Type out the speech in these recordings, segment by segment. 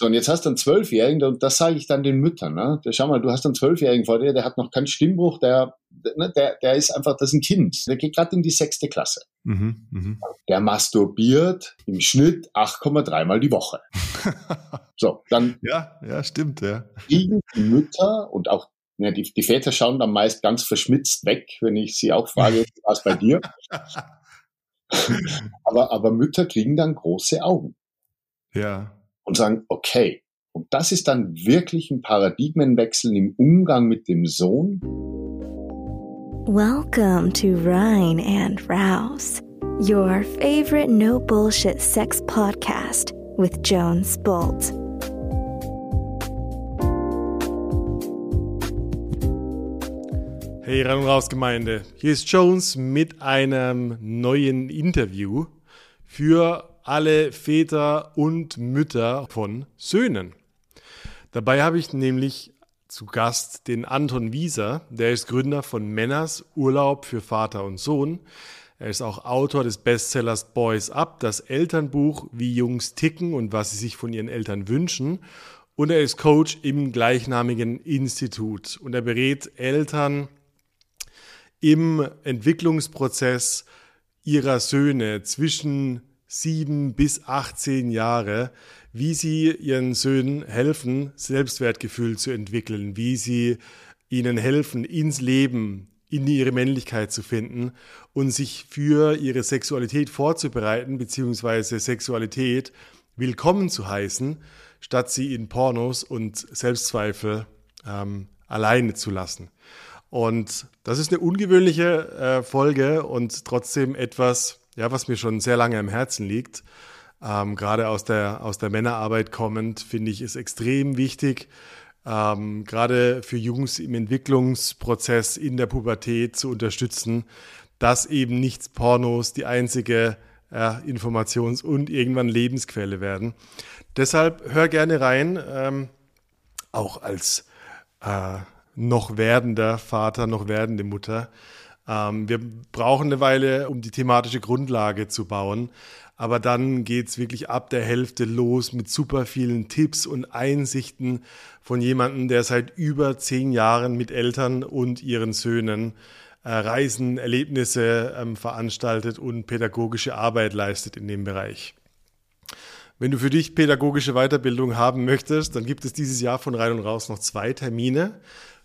So, und jetzt hast du einen Zwölfjährigen, und das sage ich dann den Müttern, ne? schau mal, du hast einen Zwölfjährigen vor dir, der hat noch keinen Stimmbruch, der, ne, der, der ist einfach, das ist ein Kind, der geht gerade in die sechste Klasse. Mhm, mh. Der masturbiert im Schnitt 8,3 Mal die Woche. so, dann. Ja, ja, stimmt, ja. Kriegen die Mütter und auch ja, die, die Väter schauen dann meist ganz verschmitzt weg, wenn ich sie auch frage, was bei dir? aber, aber Mütter kriegen dann große Augen. Ja. Und sagen, okay. Und das ist dann wirklich ein Paradigmenwechsel im Umgang mit dem Sohn. Welcome to Rhine and Rouse, your favorite no bullshit sex podcast with Jones Bolt. Hey, rein und raus Gemeinde. Hier ist Jones mit einem neuen Interview für alle Väter und Mütter von Söhnen. Dabei habe ich nämlich zu Gast den Anton Wieser, der ist Gründer von Männers Urlaub für Vater und Sohn. Er ist auch Autor des Bestsellers Boys Up, das Elternbuch Wie Jungs ticken und was sie sich von ihren Eltern wünschen. Und er ist Coach im gleichnamigen Institut und er berät Eltern, im Entwicklungsprozess ihrer Söhne zwischen sieben bis 18 Jahre, wie sie ihren Söhnen helfen, Selbstwertgefühl zu entwickeln, wie sie ihnen helfen, ins Leben, in ihre Männlichkeit zu finden und sich für ihre Sexualität vorzubereiten, beziehungsweise Sexualität willkommen zu heißen, statt sie in Pornos und Selbstzweifel ähm, alleine zu lassen. Und das ist eine ungewöhnliche äh, Folge und trotzdem etwas, ja, was mir schon sehr lange am Herzen liegt. Ähm, gerade aus der, aus der Männerarbeit kommend, finde ich, ist extrem wichtig, ähm, gerade für Jungs im Entwicklungsprozess in der Pubertät zu unterstützen, dass eben nicht Pornos die einzige ja, Informations- und irgendwann Lebensquelle werden. Deshalb hör gerne rein, ähm, auch als äh, noch werdender Vater, noch werdende Mutter. Ähm, wir brauchen eine Weile, um die thematische Grundlage zu bauen. Aber dann geht es wirklich ab der Hälfte los mit super vielen Tipps und Einsichten von jemandem, der seit über zehn Jahren mit Eltern und ihren Söhnen äh, Reisen, Erlebnisse ähm, veranstaltet und pädagogische Arbeit leistet in dem Bereich. Wenn du für dich pädagogische Weiterbildung haben möchtest, dann gibt es dieses Jahr von rein und raus noch zwei Termine.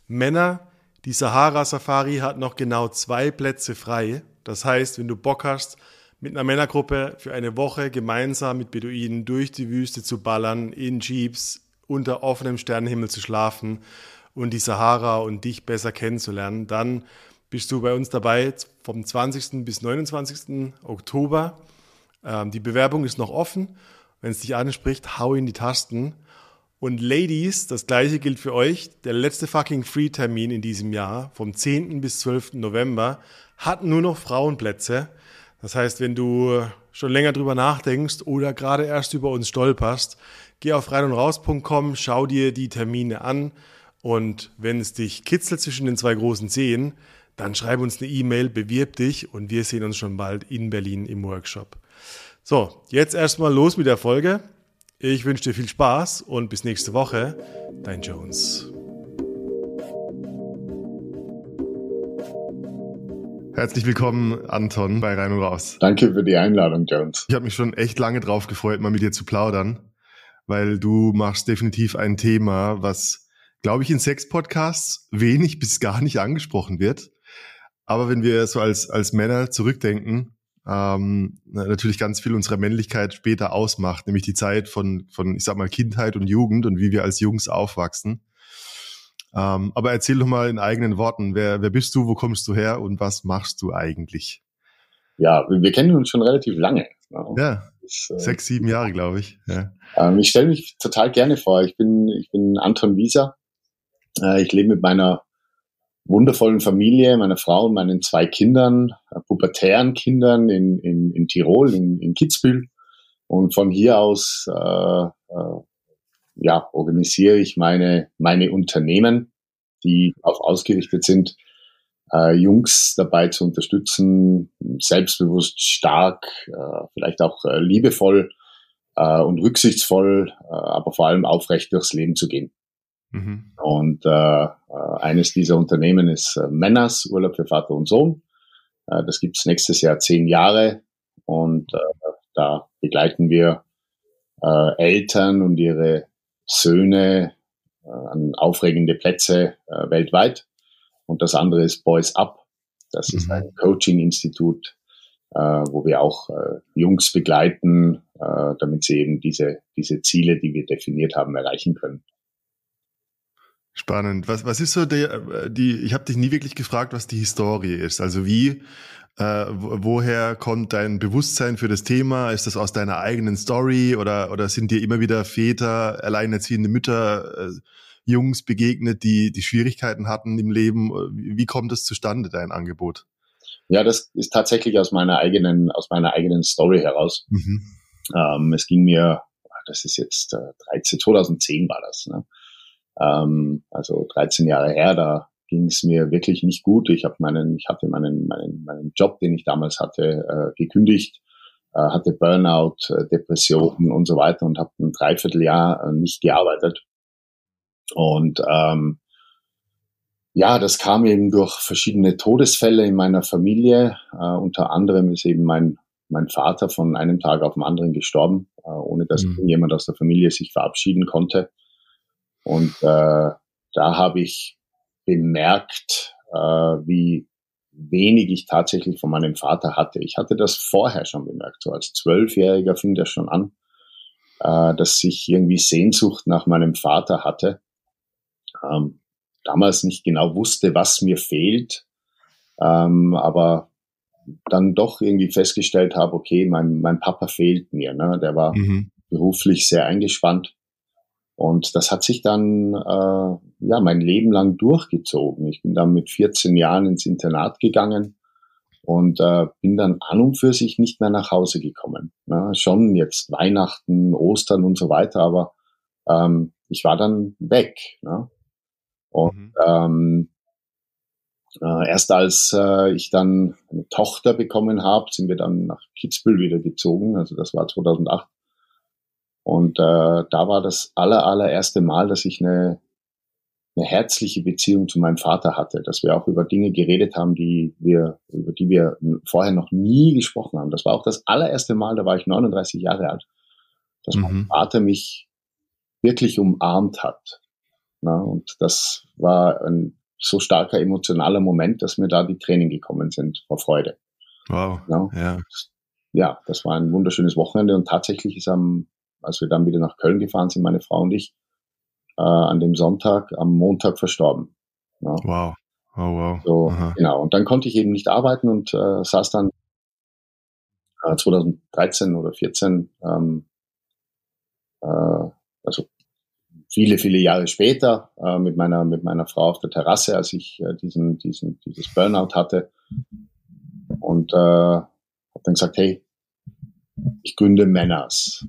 Männer, die Sahara-Safari hat noch genau zwei Plätze frei. Das heißt, wenn du Bock hast, mit einer Männergruppe für eine Woche gemeinsam mit Beduinen durch die Wüste zu ballern, in Jeeps, unter offenem Sternenhimmel zu schlafen und die Sahara und dich besser kennenzulernen, dann bist du bei uns dabei vom 20. bis 29. Oktober. Ähm, die Bewerbung ist noch offen. Wenn es dich anspricht, hau in die Tasten. Und Ladies, das gleiche gilt für euch. Der letzte fucking Free-Termin in diesem Jahr, vom 10. bis 12. November, hat nur noch Frauenplätze. Das heißt, wenn du schon länger drüber nachdenkst oder gerade erst über uns stolperst, geh auf reinundraus.com, schau dir die Termine an und wenn es dich kitzelt zwischen den zwei großen Zehen, dann schreib uns eine E-Mail, bewirb dich und wir sehen uns schon bald in Berlin im Workshop. So, jetzt erstmal los mit der Folge. Ich wünsche dir viel Spaß und bis nächste Woche. Dein Jones. Herzlich willkommen, Anton, bei Rein und Raus. Danke für die Einladung, Jones. Ich habe mich schon echt lange drauf gefreut, mal mit dir zu plaudern, weil du machst definitiv ein Thema, was, glaube ich, in Sex-Podcasts wenig bis gar nicht angesprochen wird. Aber wenn wir so als, als Männer zurückdenken, ähm, natürlich ganz viel unserer Männlichkeit später ausmacht, nämlich die Zeit von, von, ich sag mal, Kindheit und Jugend und wie wir als Jungs aufwachsen. Ähm, aber erzähl doch mal in eigenen Worten, wer, wer bist du, wo kommst du her und was machst du eigentlich? Ja, wir kennen uns schon relativ lange. Ja, das, äh, sechs, sieben Jahre, glaube ich. Ja. Ähm, ich stelle mich total gerne vor. Ich bin, ich bin Anton Wieser. Äh, ich lebe mit meiner wundervollen Familie, meiner Frau und meinen zwei Kindern, äh, pubertären Kindern in, in, in Tirol, in, in Kitzbühel. Und von hier aus äh, äh, ja, organisiere ich meine, meine Unternehmen, die auch ausgerichtet sind, äh, Jungs dabei zu unterstützen, selbstbewusst, stark, äh, vielleicht auch äh, liebevoll äh, und rücksichtsvoll, äh, aber vor allem aufrecht durchs Leben zu gehen. Mhm. Und äh, äh eines dieser Unternehmen ist äh, Männers, Urlaub für Vater und Sohn. Äh, das gibt's nächstes Jahr zehn Jahre und äh, da begleiten wir äh, Eltern und ihre Söhne äh, an aufregende Plätze äh, weltweit. Und das andere ist Boys Up. Das mhm. ist ein Coaching-Institut, äh, wo wir auch äh, Jungs begleiten, äh, damit sie eben diese, diese Ziele, die wir definiert haben, erreichen können. Spannend. Was, was ist so der, äh, die, ich habe dich nie wirklich gefragt, was die Historie ist. Also wie, äh, woher kommt dein Bewusstsein für das Thema? Ist das aus deiner eigenen Story oder, oder sind dir immer wieder Väter, alleinerziehende Mütter, äh, Jungs begegnet, die, die Schwierigkeiten hatten im Leben? Wie kommt es zustande, dein Angebot? Ja, das ist tatsächlich aus meiner eigenen, aus meiner eigenen Story heraus. Mhm. Ähm, es ging mir, das ist jetzt äh, 13, 2010 war das. Ne? Ähm, also 13 Jahre her, da ging es mir wirklich nicht gut. Ich habe meinen, ich hatte meinen, meinen, meinen Job, den ich damals hatte, äh, gekündigt, äh, hatte Burnout, äh, Depressionen und so weiter und habe ein Dreivierteljahr äh, nicht gearbeitet. Und ähm, ja, das kam eben durch verschiedene Todesfälle in meiner Familie. Äh, unter anderem ist eben mein, mein Vater von einem Tag auf den anderen gestorben, äh, ohne dass mhm. jemand aus der Familie sich verabschieden konnte. Und äh, da habe ich bemerkt, äh, wie wenig ich tatsächlich von meinem Vater hatte. Ich hatte das vorher schon bemerkt, so als Zwölfjähriger fing das schon an, äh, dass ich irgendwie Sehnsucht nach meinem Vater hatte. Ähm, damals nicht genau wusste, was mir fehlt, ähm, aber dann doch irgendwie festgestellt habe, okay, mein, mein Papa fehlt mir. Ne? Der war mhm. beruflich sehr eingespannt und das hat sich dann äh, ja mein Leben lang durchgezogen. Ich bin dann mit 14 Jahren ins Internat gegangen und äh, bin dann an und für sich nicht mehr nach Hause gekommen. Ne? Schon jetzt Weihnachten, Ostern und so weiter, aber ähm, ich war dann weg. Ne? Und mhm. ähm, äh, erst als äh, ich dann eine Tochter bekommen habe, sind wir dann nach Kitzbühel wieder gezogen. Also das war 2008. Und äh, da war das aller, allererste Mal, dass ich eine, eine herzliche Beziehung zu meinem Vater hatte, dass wir auch über Dinge geredet haben, die wir, über die wir vorher noch nie gesprochen haben. Das war auch das allererste Mal, da war ich 39 Jahre alt, dass mhm. mein Vater mich wirklich umarmt hat. Na, und das war ein so starker emotionaler Moment, dass mir da die Tränen gekommen sind vor Freude. Wow. Na, ja. ja, das war ein wunderschönes Wochenende und tatsächlich ist am als wir dann wieder nach Köln gefahren sind, meine Frau und ich, äh, an dem Sonntag, am Montag verstorben. Ja. Wow. Oh, wow. So, genau. Und dann konnte ich eben nicht arbeiten und äh, saß dann äh, 2013 oder 14, ähm, äh, also viele, viele Jahre später äh, mit meiner mit meiner Frau auf der Terrasse, als ich äh, diesen diesen dieses Burnout hatte und äh, habe dann gesagt, hey, ich gründe Männers.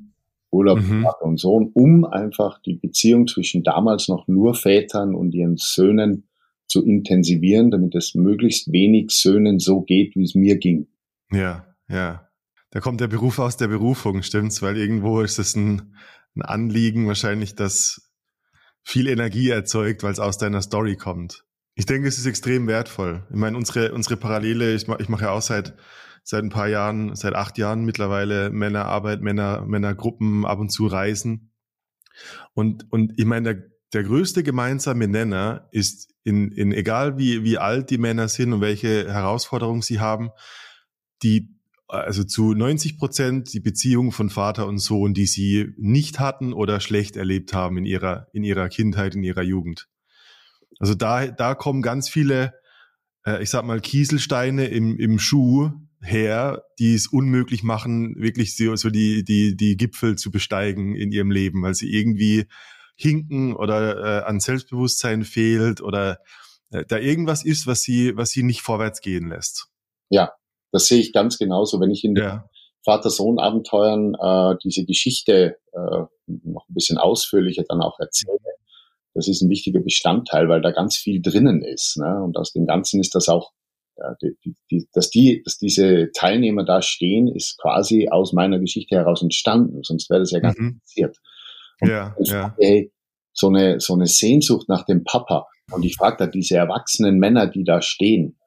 Urlaub mhm. Vater und Sohn, um einfach die Beziehung zwischen damals noch nur Vätern und ihren Söhnen zu intensivieren, damit es möglichst wenig Söhnen so geht, wie es mir ging. Ja, ja. Da kommt der Beruf aus der Berufung, stimmt's? Weil irgendwo ist es ein, ein Anliegen wahrscheinlich, das viel Energie erzeugt, weil es aus deiner Story kommt. Ich denke, es ist extrem wertvoll. Ich meine, unsere, unsere Parallele, ich, ich mache ja auch seit seit ein paar Jahren, seit acht Jahren mittlerweile Männerarbeit, Männer, Männergruppen ab und zu reisen. Und, und ich meine, der, der größte gemeinsame Nenner ist in, in egal wie, wie alt die Männer sind und welche Herausforderungen sie haben, die also zu 90 Prozent die Beziehung von Vater und Sohn, die sie nicht hatten oder schlecht erlebt haben in ihrer, in ihrer Kindheit, in ihrer Jugend. Also da, da kommen ganz viele, äh, ich sag mal, Kieselsteine im, im Schuh, her, die es unmöglich machen, wirklich so, so die, die, die Gipfel zu besteigen in ihrem Leben, weil sie irgendwie hinken oder äh, an Selbstbewusstsein fehlt oder äh, da irgendwas ist, was sie, was sie nicht vorwärts gehen lässt. Ja, das sehe ich ganz genauso. Wenn ich in ja. Vater-Sohn-Abenteuern äh, diese Geschichte äh, noch ein bisschen ausführlicher dann auch erzähle, das ist ein wichtiger Bestandteil, weil da ganz viel drinnen ist. Ne? Und aus dem Ganzen ist das auch Ja, die, die, dass, die, dass diese Teilnehmer da stehen, ist quasi aus meiner Geschichte heraus entstanden, sonst wäre das ja gar nicht mhm. passiert. Und ja, ja. Hey, so eine, so eine Sehnsucht nach dem Papa. Und ich frage da diese erwachsenen Männer, die da stehen,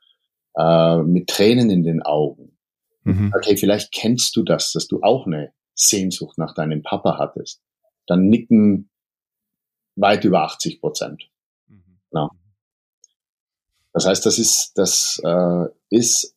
äh, mit Tränen in den Augen. Mhm. Okay, vielleicht kennst du das, dass du auch eine Sehnsucht nach deinem Papa hattest. Dann nicken weit über 80 Prozent. Mhm. Ja. Das heißt, das ist, das äh, ist,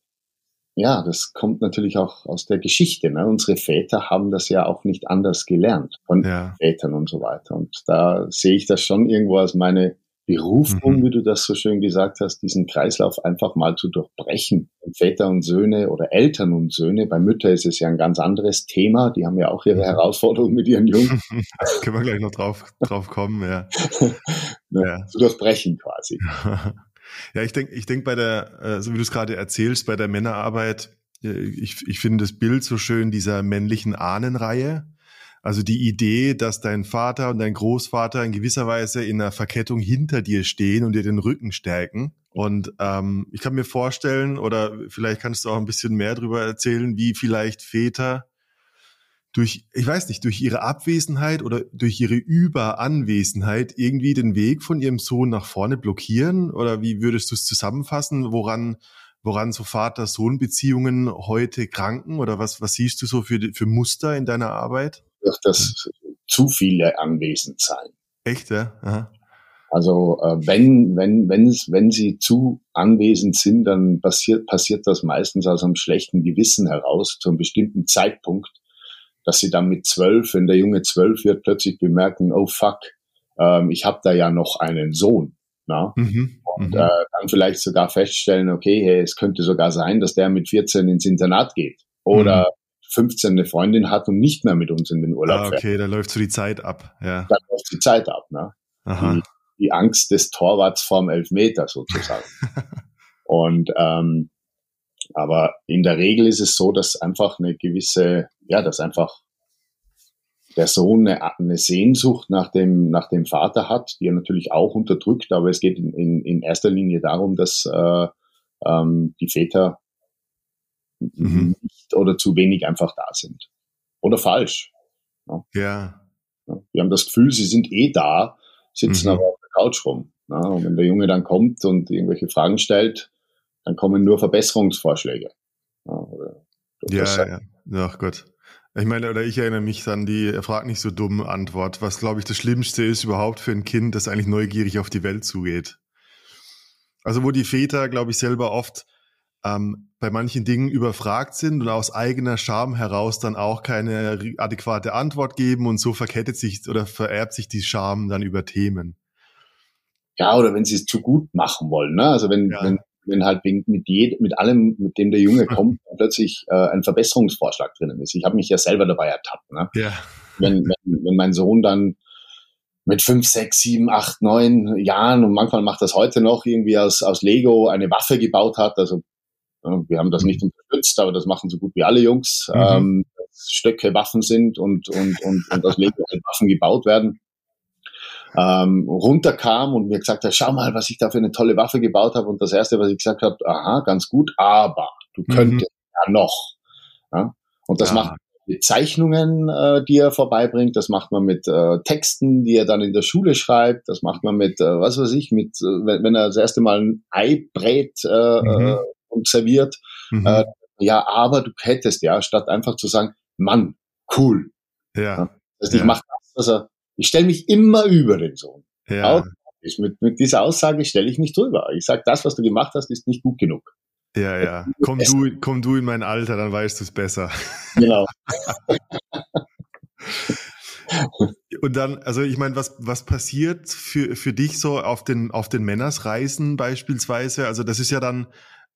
ja, das kommt natürlich auch aus der Geschichte. Ne? Unsere Väter haben das ja auch nicht anders gelernt von ja. Vätern und so weiter. Und da sehe ich das schon irgendwo als meine Berufung, mhm. wie du das so schön gesagt hast, diesen Kreislauf einfach mal zu durchbrechen. Väter und Söhne oder Eltern und Söhne, bei Müttern ist es ja ein ganz anderes Thema, die haben ja auch ihre Herausforderungen mit ihren Jungen. Können wir gleich noch drauf, drauf kommen, ja. ja. Zu durchbrechen quasi. Ja, ich denke, ich denk bei der, äh, so wie du es gerade erzählst, bei der Männerarbeit, äh, ich, ich finde das Bild so schön dieser männlichen Ahnenreihe. Also die Idee, dass dein Vater und dein Großvater in gewisser Weise in einer Verkettung hinter dir stehen und dir den Rücken stärken. Und ähm, ich kann mir vorstellen, oder vielleicht kannst du auch ein bisschen mehr darüber erzählen, wie vielleicht Väter durch, ich weiß nicht, durch ihre Abwesenheit oder durch ihre Überanwesenheit irgendwie den Weg von ihrem Sohn nach vorne blockieren? Oder wie würdest du es zusammenfassen, woran, woran so Vater-Sohn-Beziehungen heute kranken? Oder was, was siehst du so für, für Muster in deiner Arbeit? durch das zu viele anwesend sein. Echt, ja? Aha. Also äh, wenn, wenn, wenn, wenn sie zu anwesend sind, dann passiert, passiert das meistens aus einem schlechten Gewissen heraus, zu einem bestimmten Zeitpunkt, dass sie dann mit zwölf, wenn der Junge zwölf wird, plötzlich bemerken, oh fuck, ähm, ich habe da ja noch einen Sohn. Na? Mhm, und mhm. äh, dann vielleicht sogar feststellen, okay, hey, es könnte sogar sein, dass der mit 14 ins Internat geht. Oder mhm. 15 eine Freundin hat und nicht mehr mit uns in den Urlaub ah, okay, fährt. da läuft so die Zeit ab. Ja. Da läuft die Zeit ab. Ne? Die, die Angst des Torwarts vorm Elfmeter sozusagen. und ähm, aber in der Regel ist es so, dass einfach eine gewisse, ja, dass einfach der Sohn eine, eine Sehnsucht nach dem, nach dem Vater hat, die er natürlich auch unterdrückt, aber es geht in, in, in erster Linie darum, dass äh, ähm, die Väter mhm. nicht oder zu wenig einfach da sind. Oder falsch. Ja. ja. Wir haben das Gefühl, sie sind eh da, sitzen mhm. aber auf der Couch rum. Ja. Und wenn der Junge dann kommt und irgendwelche Fragen stellt, dann kommen nur Verbesserungsvorschläge. Ja, oder, ja, ja. Ach Gott. Ich meine, oder ich erinnere mich an die er fragt nicht so dumm Antwort, was glaube ich das Schlimmste ist überhaupt für ein Kind, das eigentlich neugierig auf die Welt zugeht. Also wo die Väter, glaube ich, selber oft ähm, bei manchen Dingen überfragt sind und aus eigener Scham heraus dann auch keine adäquate Antwort geben und so verkettet sich oder vererbt sich die Scham dann über Themen. Ja, oder wenn sie es zu gut machen wollen, ne? Also wenn, ja. wenn, wenn halt mit jedem, mit allem, mit dem der Junge kommt, plötzlich äh, ein Verbesserungsvorschlag drinnen ist. Ich habe mich ja selber dabei ertappt, ne? Ja. Wenn, wenn, wenn mein Sohn dann mit fünf, sechs, sieben, acht, neun Jahren und manchmal macht das heute noch irgendwie aus, aus Lego eine Waffe gebaut hat. Also wir haben das nicht unterstützt, aber das machen so gut wie alle Jungs. Mhm. Ähm, Stöcke Waffen sind und, und, und, und aus Lego halt Waffen gebaut werden. Ähm, runterkam und mir gesagt hat, schau mal, was ich da für eine tolle Waffe gebaut habe. Und das erste, was ich gesagt habe, aha, ganz gut, aber du mhm. könntest mhm. ja noch. Ja? Und das ja. macht mit Zeichnungen, äh, die er vorbeibringt, das macht man mit äh, Texten, die er dann in der Schule schreibt, das macht man mit, äh, was weiß ich, mit, äh, wenn, wenn er das erste Mal ein Ei brät, äh, mhm. Äh, und serviert. Mhm. Äh, ja, aber du hättest ja, statt einfach zu sagen, Mann, cool. Ja. ja. Also ich mache das, also ich stelle mich immer über den Sohn. Ja. Mit, mit dieser Aussage stelle ich mich drüber. Ich sage, das, was du gemacht hast, ist nicht gut genug. Ja, ja. Komm du, komm du in mein Alter, dann weißt du es besser. Genau. Und dann, also ich meine, was, was passiert für, für dich so auf den, auf den Männersreisen beispielsweise? Also das ist ja dann,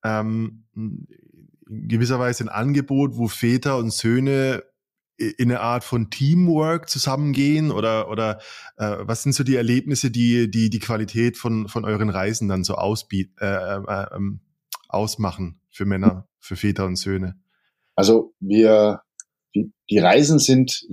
ähm, in gewisser Weise ein Angebot, wo Väter und Söhne in eine Art von Teamwork zusammengehen oder oder äh, was sind so die Erlebnisse, die die die Qualität von von euren Reisen dann so ausbiet, äh, äh, ähm, ausmachen für Männer, für Väter und Söhne? Also wir die, die Reisen sind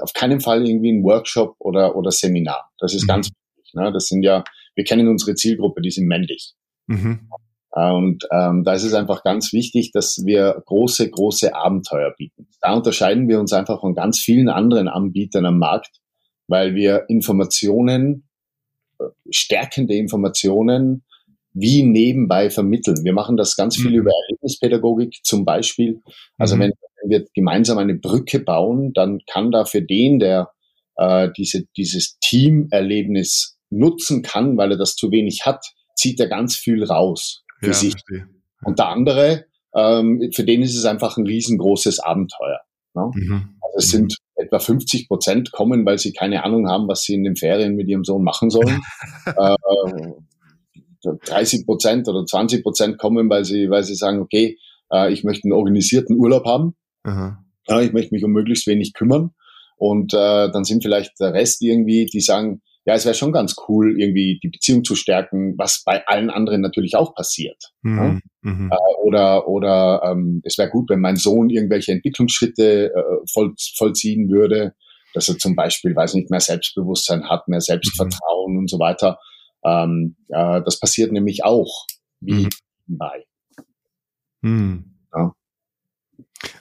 auf keinen Fall irgendwie ein Workshop oder oder Seminar. Das ist mhm. ganz wichtig. Ne? Das sind ja wir kennen unsere Zielgruppe, die sind männlich. Mhm. Äh, und ähm, da ist es einfach ganz wichtig, dass wir große, große Abenteuer bieten. Da unterscheiden wir uns einfach von ganz vielen anderen Anbietern am Markt, weil wir Informationen, äh, stärkende Informationen, wie nebenbei vermitteln. Wir machen das ganz viel mhm. über Erlebnispädagogik zum Beispiel. Also mhm. wenn, wir gemeinsam eine Brücke bauen, dann kann da für den, der äh, diese, dieses Teamerlebnis nutzen kann, weil er das zu wenig hat, zieht er ganz viel raus für ja, sich. Verstehe. Und der andere, ähm, für den ist es einfach ein riesengroßes Abenteuer. Ne? Mhm. Also es sind etwa 50 Prozent kommen, weil sie keine Ahnung haben, was sie in den Ferien mit ihrem Sohn machen sollen. äh, 30 Prozent oder 20 Prozent kommen, weil sie, weil sie sagen, okay, äh, ich möchte einen organisierten Urlaub haben. Ja, ich möchte mich um möglichst wenig kümmern. Und äh, dann sind vielleicht der Rest irgendwie, die sagen, ja, es wäre schon ganz cool, irgendwie die Beziehung zu stärken, was bei allen anderen natürlich auch passiert. Mhm. Ja? Mhm. Äh, oder oder ähm, es wäre gut, wenn mein Sohn irgendwelche Entwicklungsschritte äh, voll, vollziehen würde, dass er zum Beispiel, weiß nicht, mehr Selbstbewusstsein hat, mehr Selbstvertrauen mhm. und so weiter. Ähm, äh, das passiert nämlich auch wie mhm. bei. Mhm. Ja.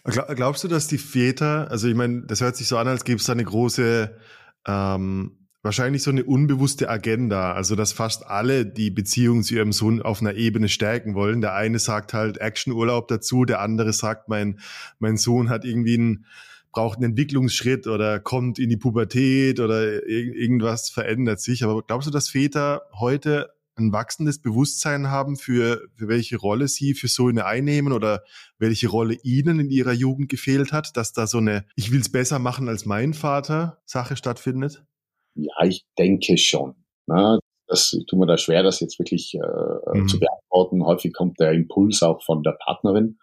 Glaubst du, dass die Väter, also ich meine, das hört sich so an, als gäbe es da eine große ähm, wahrscheinlich so eine unbewusste Agenda, also dass fast alle die Beziehung zu ihrem Sohn auf einer Ebene stärken wollen. Der eine sagt halt Actionurlaub dazu, der andere sagt, mein, mein Sohn hat irgendwie einen, braucht einen Entwicklungsschritt oder kommt in die Pubertät oder irgendwas verändert sich. Aber glaubst du, dass Väter heute ein wachsendes Bewusstsein haben für, für welche Rolle sie für Söhne einnehmen oder welche Rolle ihnen in ihrer Jugend gefehlt hat, dass da so eine Ich will's besser machen als mein Vater Sache stattfindet? Ja, ich denke schon. Ne? Das tut mir da schwer, das jetzt wirklich äh, mhm. zu beantworten. Häufig kommt der Impuls auch von der Partnerin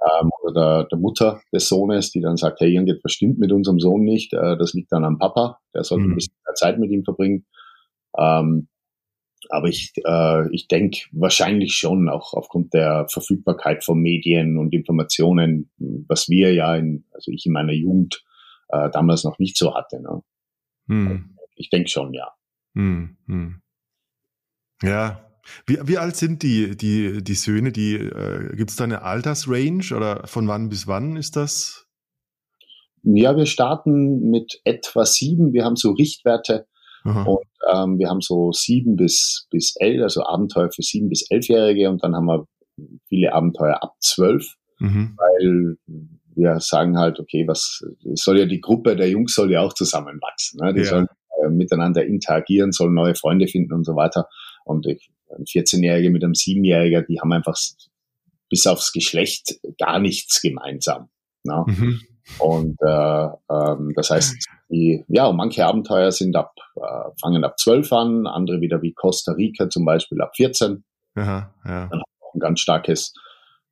ähm, oder der, der, Mutter des Sohnes, die dann sagt, hey, irgendetwas stimmt mit unserem Sohn nicht. Äh, das liegt dann am Papa, der sollte mhm. ein bisschen mehr Zeit mit ihm verbringen. Ähm, aber ich, äh, ich denke wahrscheinlich schon, auch aufgrund der Verfügbarkeit von Medien und Informationen, was wir ja in, also ich in meiner Jugend äh, damals noch nicht so hatte. Ne? Hm. Ich denke schon, ja. Hm, hm. Ja. Wie, wie alt sind die, die, die Söhne? Die, äh, Gibt es da eine Altersrange oder von wann bis wann ist das? Ja, wir starten mit etwa sieben. Wir haben so Richtwerte Aha. und ähm, wir haben so sieben bis, bis elf, also Abenteuer für sieben bis elfjährige und dann haben wir viele Abenteuer ab zwölf, mhm. weil wir sagen halt, okay, was soll ja die Gruppe der Jungs soll ja auch zusammenwachsen. Ne? Die ja. sollen äh, miteinander interagieren, sollen neue Freunde finden und so weiter. Und ich, ein 14-Jähriger mit einem 7-Jähriger, die haben einfach bis aufs Geschlecht gar nichts gemeinsam. Ne? Mhm. Und äh, ähm, das heißt, die, ja, manche Abenteuer sind ab, äh, fangen ab 12 an, andere wieder wie Costa Rica zum Beispiel ab 14. Aha, ja. Dann auch ein ganz starkes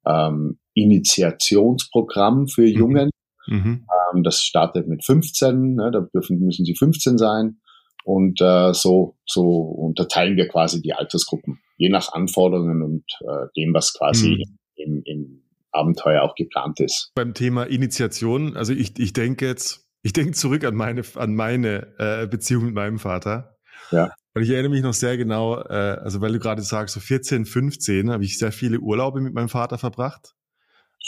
ähm, Initiationsprogramm für mhm. Jungen. Mhm. Ähm, das startet mit 15, ne, da dürfen, müssen sie 15 sein. Und äh, so, so unterteilen wir quasi die Altersgruppen, je nach Anforderungen und äh, dem, was quasi mhm. im, im Abenteuer auch geplant ist. Beim Thema Initiation, also ich, ich denke jetzt, ich denke zurück an meine, an meine äh, Beziehung mit meinem Vater. Ja. Und ich erinnere mich noch sehr genau, äh, also weil du gerade sagst, so 14, 15 habe ich sehr viele Urlaube mit meinem Vater verbracht.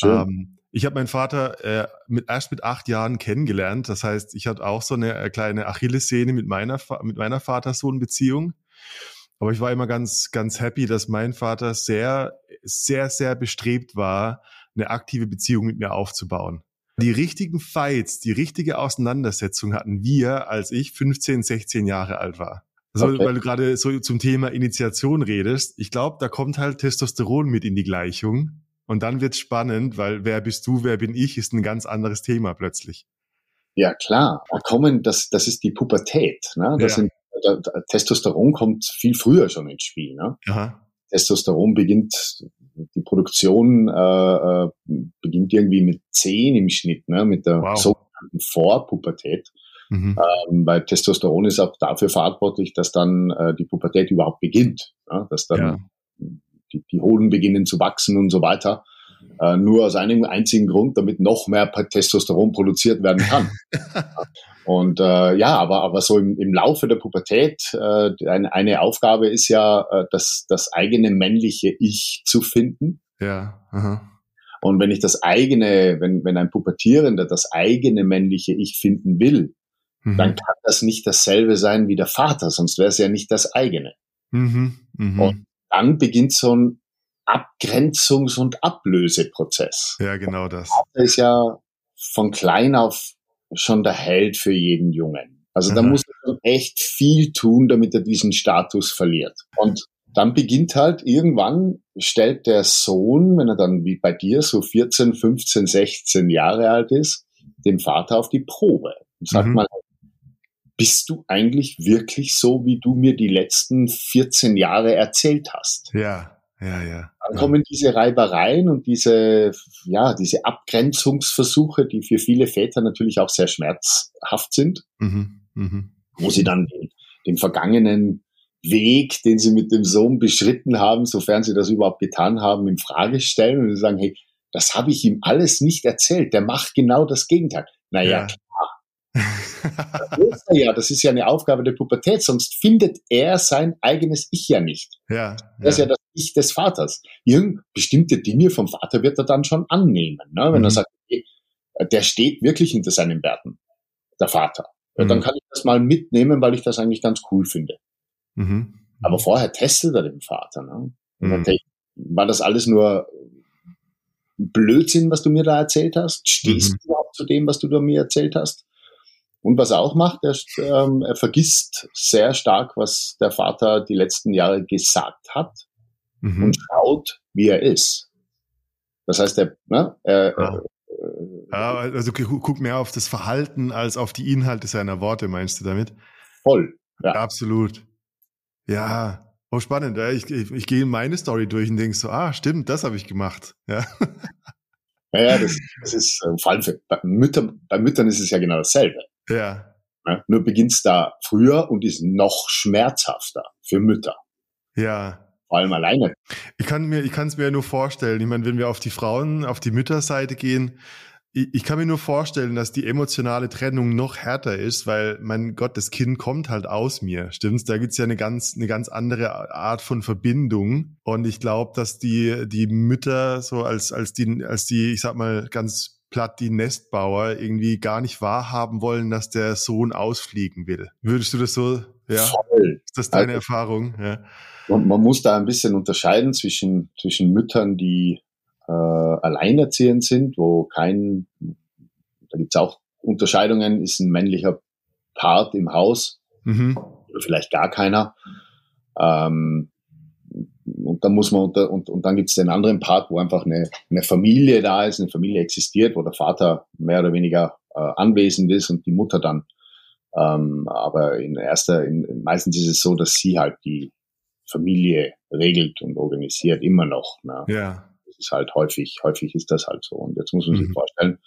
Ähm, ich habe meinen Vater äh, mit, erst mit acht Jahren kennengelernt. Das heißt, ich hatte auch so eine äh, kleine Achillessehne mit meiner, mit meiner Vater-Sohn-Beziehung. Aber ich war immer ganz, ganz happy, dass mein Vater sehr, sehr, sehr bestrebt war, eine aktive Beziehung mit mir aufzubauen. Die richtigen Fights, die richtige Auseinandersetzung hatten wir, als ich 15, 16 Jahre alt war. Also, okay. weil du gerade so zum Thema Initiation redest, ich glaube, da kommt halt Testosteron mit in die Gleichung. Und dann wird's spannend, weil wer bist du, wer bin ich, ist ein ganz anderes Thema plötzlich. Ja, klar. Da kommen, das, das ist die Pubertät. Ne? Das ja. sind, da, da, Testosteron kommt viel früher schon ins Spiel. Ne? Aha. Testosteron beginnt, die Produktion äh, äh, beginnt irgendwie mit zehn im Schnitt, ne? mit der wow. sogenannten Vorpubertät. Mhm. Ähm, weil Testosteron ist auch dafür verantwortlich, dass dann äh, die Pubertät überhaupt beginnt, ja? dass dann ja. Die, die Hoden beginnen zu wachsen und so weiter. Äh, nur aus einem einzigen Grund, damit noch mehr Testosteron produziert werden kann. Und äh, ja, aber, aber so im, im Laufe der Pubertät, äh, eine, eine Aufgabe ist ja, äh, das, das eigene männliche Ich zu finden. Ja. Aha. Und wenn ich das eigene, wenn, wenn ein Pubertierender das eigene männliche Ich finden will, mhm. dann kann das nicht dasselbe sein wie der Vater, sonst wäre es ja nicht das eigene. Mhm. Mhm. Und dann beginnt so ein Abgrenzungs- und Ablöseprozess. Ja, genau das. Das ist ja von klein auf schon der Held für jeden Jungen. Also da muss er schon echt viel tun, damit er diesen Status verliert. Und dann beginnt halt irgendwann, stellt der Sohn, wenn er dann wie bei dir so 14, 15, 16 Jahre alt ist, den Vater auf die Probe. Und sagt mhm. mal, bist du eigentlich wirklich so, wie du mir die letzten 14 Jahre erzählt hast? Ja. Ja, ja. Dann kommen diese Reibereien und diese, ja, diese Abgrenzungsversuche, die für viele Väter natürlich auch sehr schmerzhaft sind, mhm, mh. wo sie dann den, den, vergangenen Weg, den sie mit dem Sohn beschritten haben, sofern sie das überhaupt getan haben, in Frage stellen und sagen, hey, das habe ich ihm alles nicht erzählt, der macht genau das Gegenteil. Naja, ja. Das ja, das ist ja eine Aufgabe der Pubertät, sonst findet er sein eigenes Ich ja nicht. Ja, das ist ja das Ich des Vaters. Irgend bestimmte Dinge vom Vater wird er dann schon annehmen. Ne? Wenn mhm. er sagt, okay, der steht wirklich hinter seinen Werten, der Vater. Ja, mhm. Dann kann ich das mal mitnehmen, weil ich das eigentlich ganz cool finde. Mhm. Aber vorher testet er den Vater. Ne? Mhm. Okay, war das alles nur Blödsinn, was du mir da erzählt hast? Stehst mhm. du überhaupt zu dem, was du da mir erzählt hast? Und was er auch macht, er, ähm, er vergisst sehr stark, was der Vater die letzten Jahre gesagt hat mhm. und schaut, wie er ist. Das heißt, er, ne, er, ja. Äh, ja, also guck mehr auf das Verhalten als auf die Inhalte seiner Worte, meinst du damit? Voll. Ja. Absolut. Ja, oh spannend. Ja. Ich, ich, ich gehe meine Story durch und denke so, ah, stimmt, das habe ich gemacht. Ja. Ja, das, das ist äh, vor allem für, bei, Müttern, bei Müttern ist es ja genau dasselbe. Ja. ja nur beginnt es da früher und ist noch schmerzhafter für Mütter. Ja. Vor allem alleine. Ich kann mir, ich kann es mir ja nur vorstellen. Ich meine, wenn wir auf die Frauen, auf die Mütterseite gehen, ich, ich kann mir nur vorstellen, dass die emotionale Trennung noch härter ist, weil, mein Gott, das Kind kommt halt aus mir, stimmt's? Da gibt's ja eine ganz, eine ganz andere Art von Verbindung. Und ich glaube, dass die, die Mütter so als, als die, als die, ich sag mal, ganz platt die Nestbauer irgendwie gar nicht wahrhaben wollen, dass der Sohn ausfliegen will. Würdest du das so, ja? Voll. Ist das deine also, Erfahrung? Ja. Man, man, muss da ein bisschen unterscheiden zwischen, zwischen Müttern, die äh, alleinerziehend sind, wo kein, da gibt's auch Unterscheidungen, ist ein männlicher Part im Haus mhm. oder vielleicht gar keiner. Ähm, und dann muss man unter, und, und dann gibt es den anderen Part, wo einfach eine, eine Familie da ist, eine Familie existiert, wo der Vater mehr oder weniger äh, anwesend ist und die Mutter dann. Ähm, aber in erster, in, meistens ist es so, dass sie halt die Familie regelt und organisiert, immer noch. Ne? Ja. Das ist halt häufig, häufig ist das halt so. Und jetzt muss man mhm. sich vorstellen,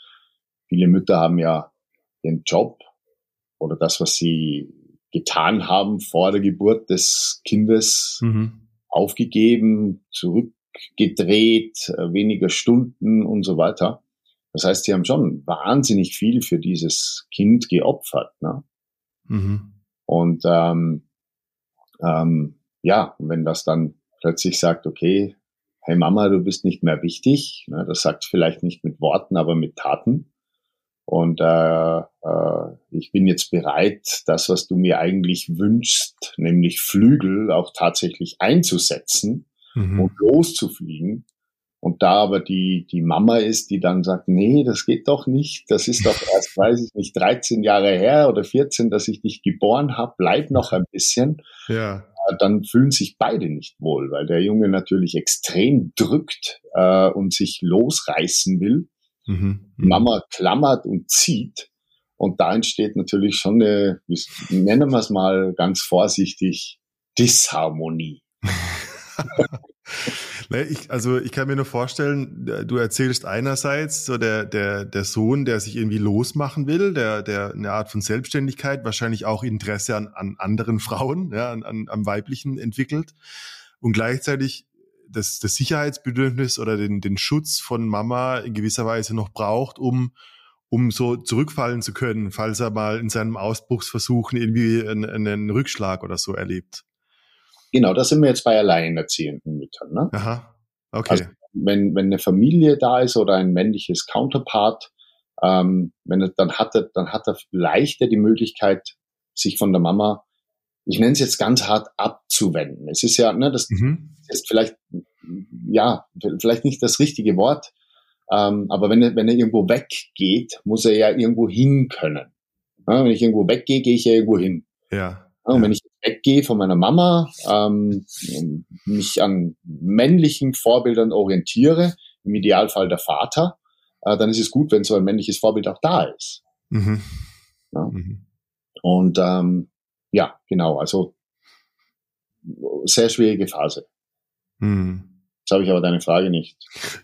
viele Mütter haben ja ihren Job oder das, was sie getan haben vor der Geburt des Kindes, mhm aufgegeben, zurückgedreht, äh, weniger Stunden und so weiter. Das heißt, sie haben schon wahnsinnig viel für dieses Kind geopfert. Ne? Mhm. Und ähm, ähm, ja, wenn das dann plötzlich sagt, okay, hey Mama, du bist nicht mehr wichtig, ne, das sagt vielleicht nicht mit Worten, aber mit Taten, und äh, äh, ich bin jetzt bereit, das, was du mir eigentlich wünschst, nämlich Flügel, auch tatsächlich einzusetzen mhm. und loszufliegen. Und da aber die, die Mama ist, die dann sagt, nee, das geht doch nicht, das ist doch erst, weiß ich nicht, 13 Jahre her oder 14, dass ich dich geboren habe, bleib noch ein bisschen. Ja. Äh, dann fühlen sich beide nicht wohl, weil der Junge natürlich extrem drückt äh, und sich losreißen will. Mhm. Mama klammert und zieht. Und da entsteht natürlich schon eine, nennen wir es mal ganz vorsichtig, Disharmonie. ich, also ich kann mir nur vorstellen, du erzählst einerseits so der, der, der Sohn, der sich irgendwie losmachen will, der, der eine Art von Selbstständigkeit, wahrscheinlich auch Interesse an, an anderen Frauen, ja, an, an, am Weiblichen entwickelt. Und gleichzeitig das, das Sicherheitsbedürfnis oder den, den Schutz von Mama in gewisser Weise noch braucht, um, um so zurückfallen zu können, falls er mal in seinem Ausbruchsversuchen irgendwie einen, einen Rückschlag oder so erlebt. Genau, da sind wir jetzt bei alleinerziehenden Müttern. Ne? Aha, okay. Also, wenn, wenn eine Familie da ist oder ein männliches Counterpart, ähm, wenn er, dann hat er, dann hat er leichter die Möglichkeit, sich von der Mama, ich nenne es jetzt ganz hart, abzuwenden. Es ist ja, ne, das mhm. ist vielleicht, ja, vielleicht nicht das richtige Wort, ähm, aber wenn er, wenn er irgendwo weggeht, muss er ja irgendwo hin können. Ja, wenn ich irgendwo weggehe, gehe ich ja irgendwo hin. Ja. ja und wenn ich weggehe von meiner Mama, ähm, mich an männlichen Vorbildern orientiere, im Idealfall der Vater, äh, dann ist es gut, wenn so ein männliches Vorbild auch da ist. Mhm. Ja. Mhm. Und ähm, ja, genau, also sehr schwierige Phase. Mhm. Jetzt habe ich aber deine Frage nicht.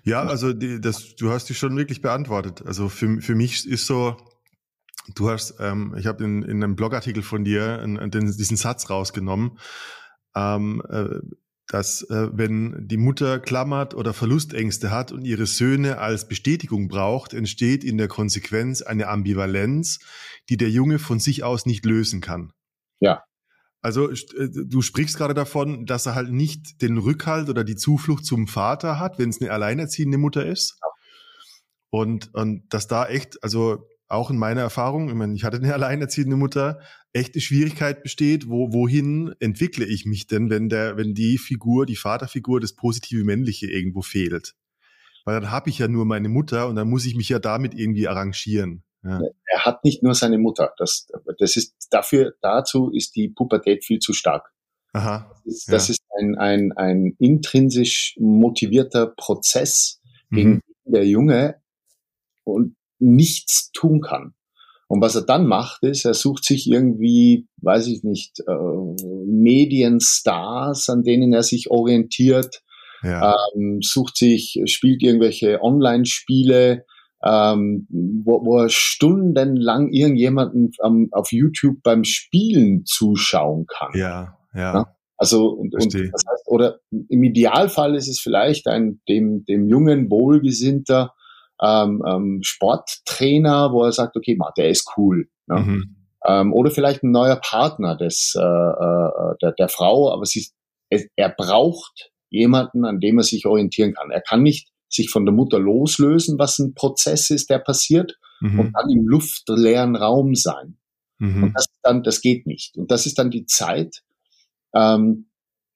Ja, also die, das, du hast die schon wirklich beantwortet. Also für, für mich ist so, du hast, ähm, ich habe in, in einem Blogartikel von dir in, den, diesen Satz rausgenommen, ähm, äh, dass äh, wenn die Mutter klammert oder Verlustängste hat und ihre Söhne als Bestätigung braucht, entsteht in der Konsequenz eine Ambivalenz, die der Junge von sich aus nicht lösen kann. Ja. Also äh, du sprichst gerade davon, dass er halt nicht den Rückhalt oder die Zuflucht zum Vater hat, wenn es eine alleinerziehende Mutter ist. Ja. Und, und dass da echt, also auch in meiner Erfahrung, ich, meine, ich hatte eine alleinerziehende Mutter, echte Schwierigkeit besteht, wo, wohin entwickle ich mich denn, wenn der, wenn die Figur, die Vaterfigur, das positive Männliche irgendwo fehlt? Weil dann habe ich ja nur meine Mutter und dann muss ich mich ja damit irgendwie arrangieren. Ja. Er hat nicht nur seine Mutter. Das, das ist dafür, dazu ist die Pubertät viel zu stark. Aha. Das ist, das ja. ist ein, ein, ein intrinsisch motivierter Prozess, gegen mhm. der Junge und nichts tun kann. Und was er dann macht, ist, er sucht sich irgendwie, weiß ich nicht, äh, Medienstars, an denen er sich orientiert, ja. ähm, sucht sich, spielt irgendwelche Online-Spiele, ähm, wo, wo er stundenlang irgendjemanden ähm, auf YouTube beim Spielen zuschauen kann. Ja, ja. ja? Also und, und das heißt, oder im Idealfall ist es vielleicht ein dem dem jungen wohlgesinnter ähm, ähm, Sporttrainer, wo er sagt, okay, ma, der ist cool. Ne? Mhm. Ähm, oder vielleicht ein neuer Partner des, äh, äh, der, der Frau, aber sie, er braucht jemanden, an dem er sich orientieren kann. Er kann nicht sich von der Mutter loslösen, was ein Prozess ist, der passiert, mhm. und dann im luftleeren Raum sein. Mhm. Und das dann, das geht nicht. Und das ist dann die Zeit, ähm,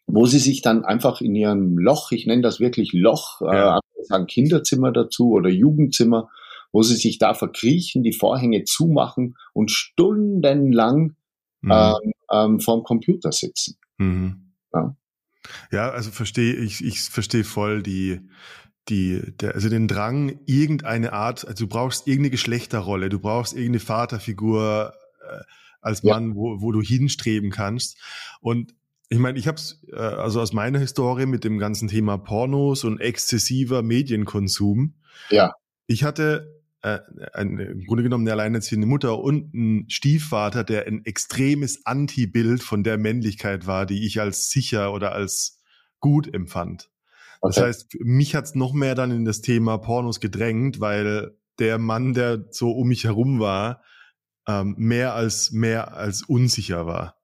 wo sie sich dann einfach in ihrem Loch, ich nenne das wirklich Loch, ja. äh, sagen Kinderzimmer dazu oder Jugendzimmer, wo sie sich da verkriechen, die Vorhänge zumachen und stundenlang mhm. ähm, ähm, vorm Computer sitzen. Mhm. Ja. ja, also verstehe ich, ich verstehe voll die, die, der, also den Drang, irgendeine Art, also du brauchst irgendeine Geschlechterrolle, du brauchst irgendeine Vaterfigur äh, als Mann, ja. wo, wo du hinstreben kannst. Und ich meine, ich habe es äh, also aus meiner Historie mit dem ganzen Thema Pornos und exzessiver Medienkonsum. Ja. Ich hatte äh, eine, im Grunde genommen eine alleinerziehende Mutter und einen Stiefvater, der ein extremes Anti-Bild von der Männlichkeit war, die ich als sicher oder als gut empfand. Okay. Das heißt, mich hat's noch mehr dann in das Thema Pornos gedrängt, weil der Mann, der so um mich herum war, ähm, mehr als mehr als unsicher war.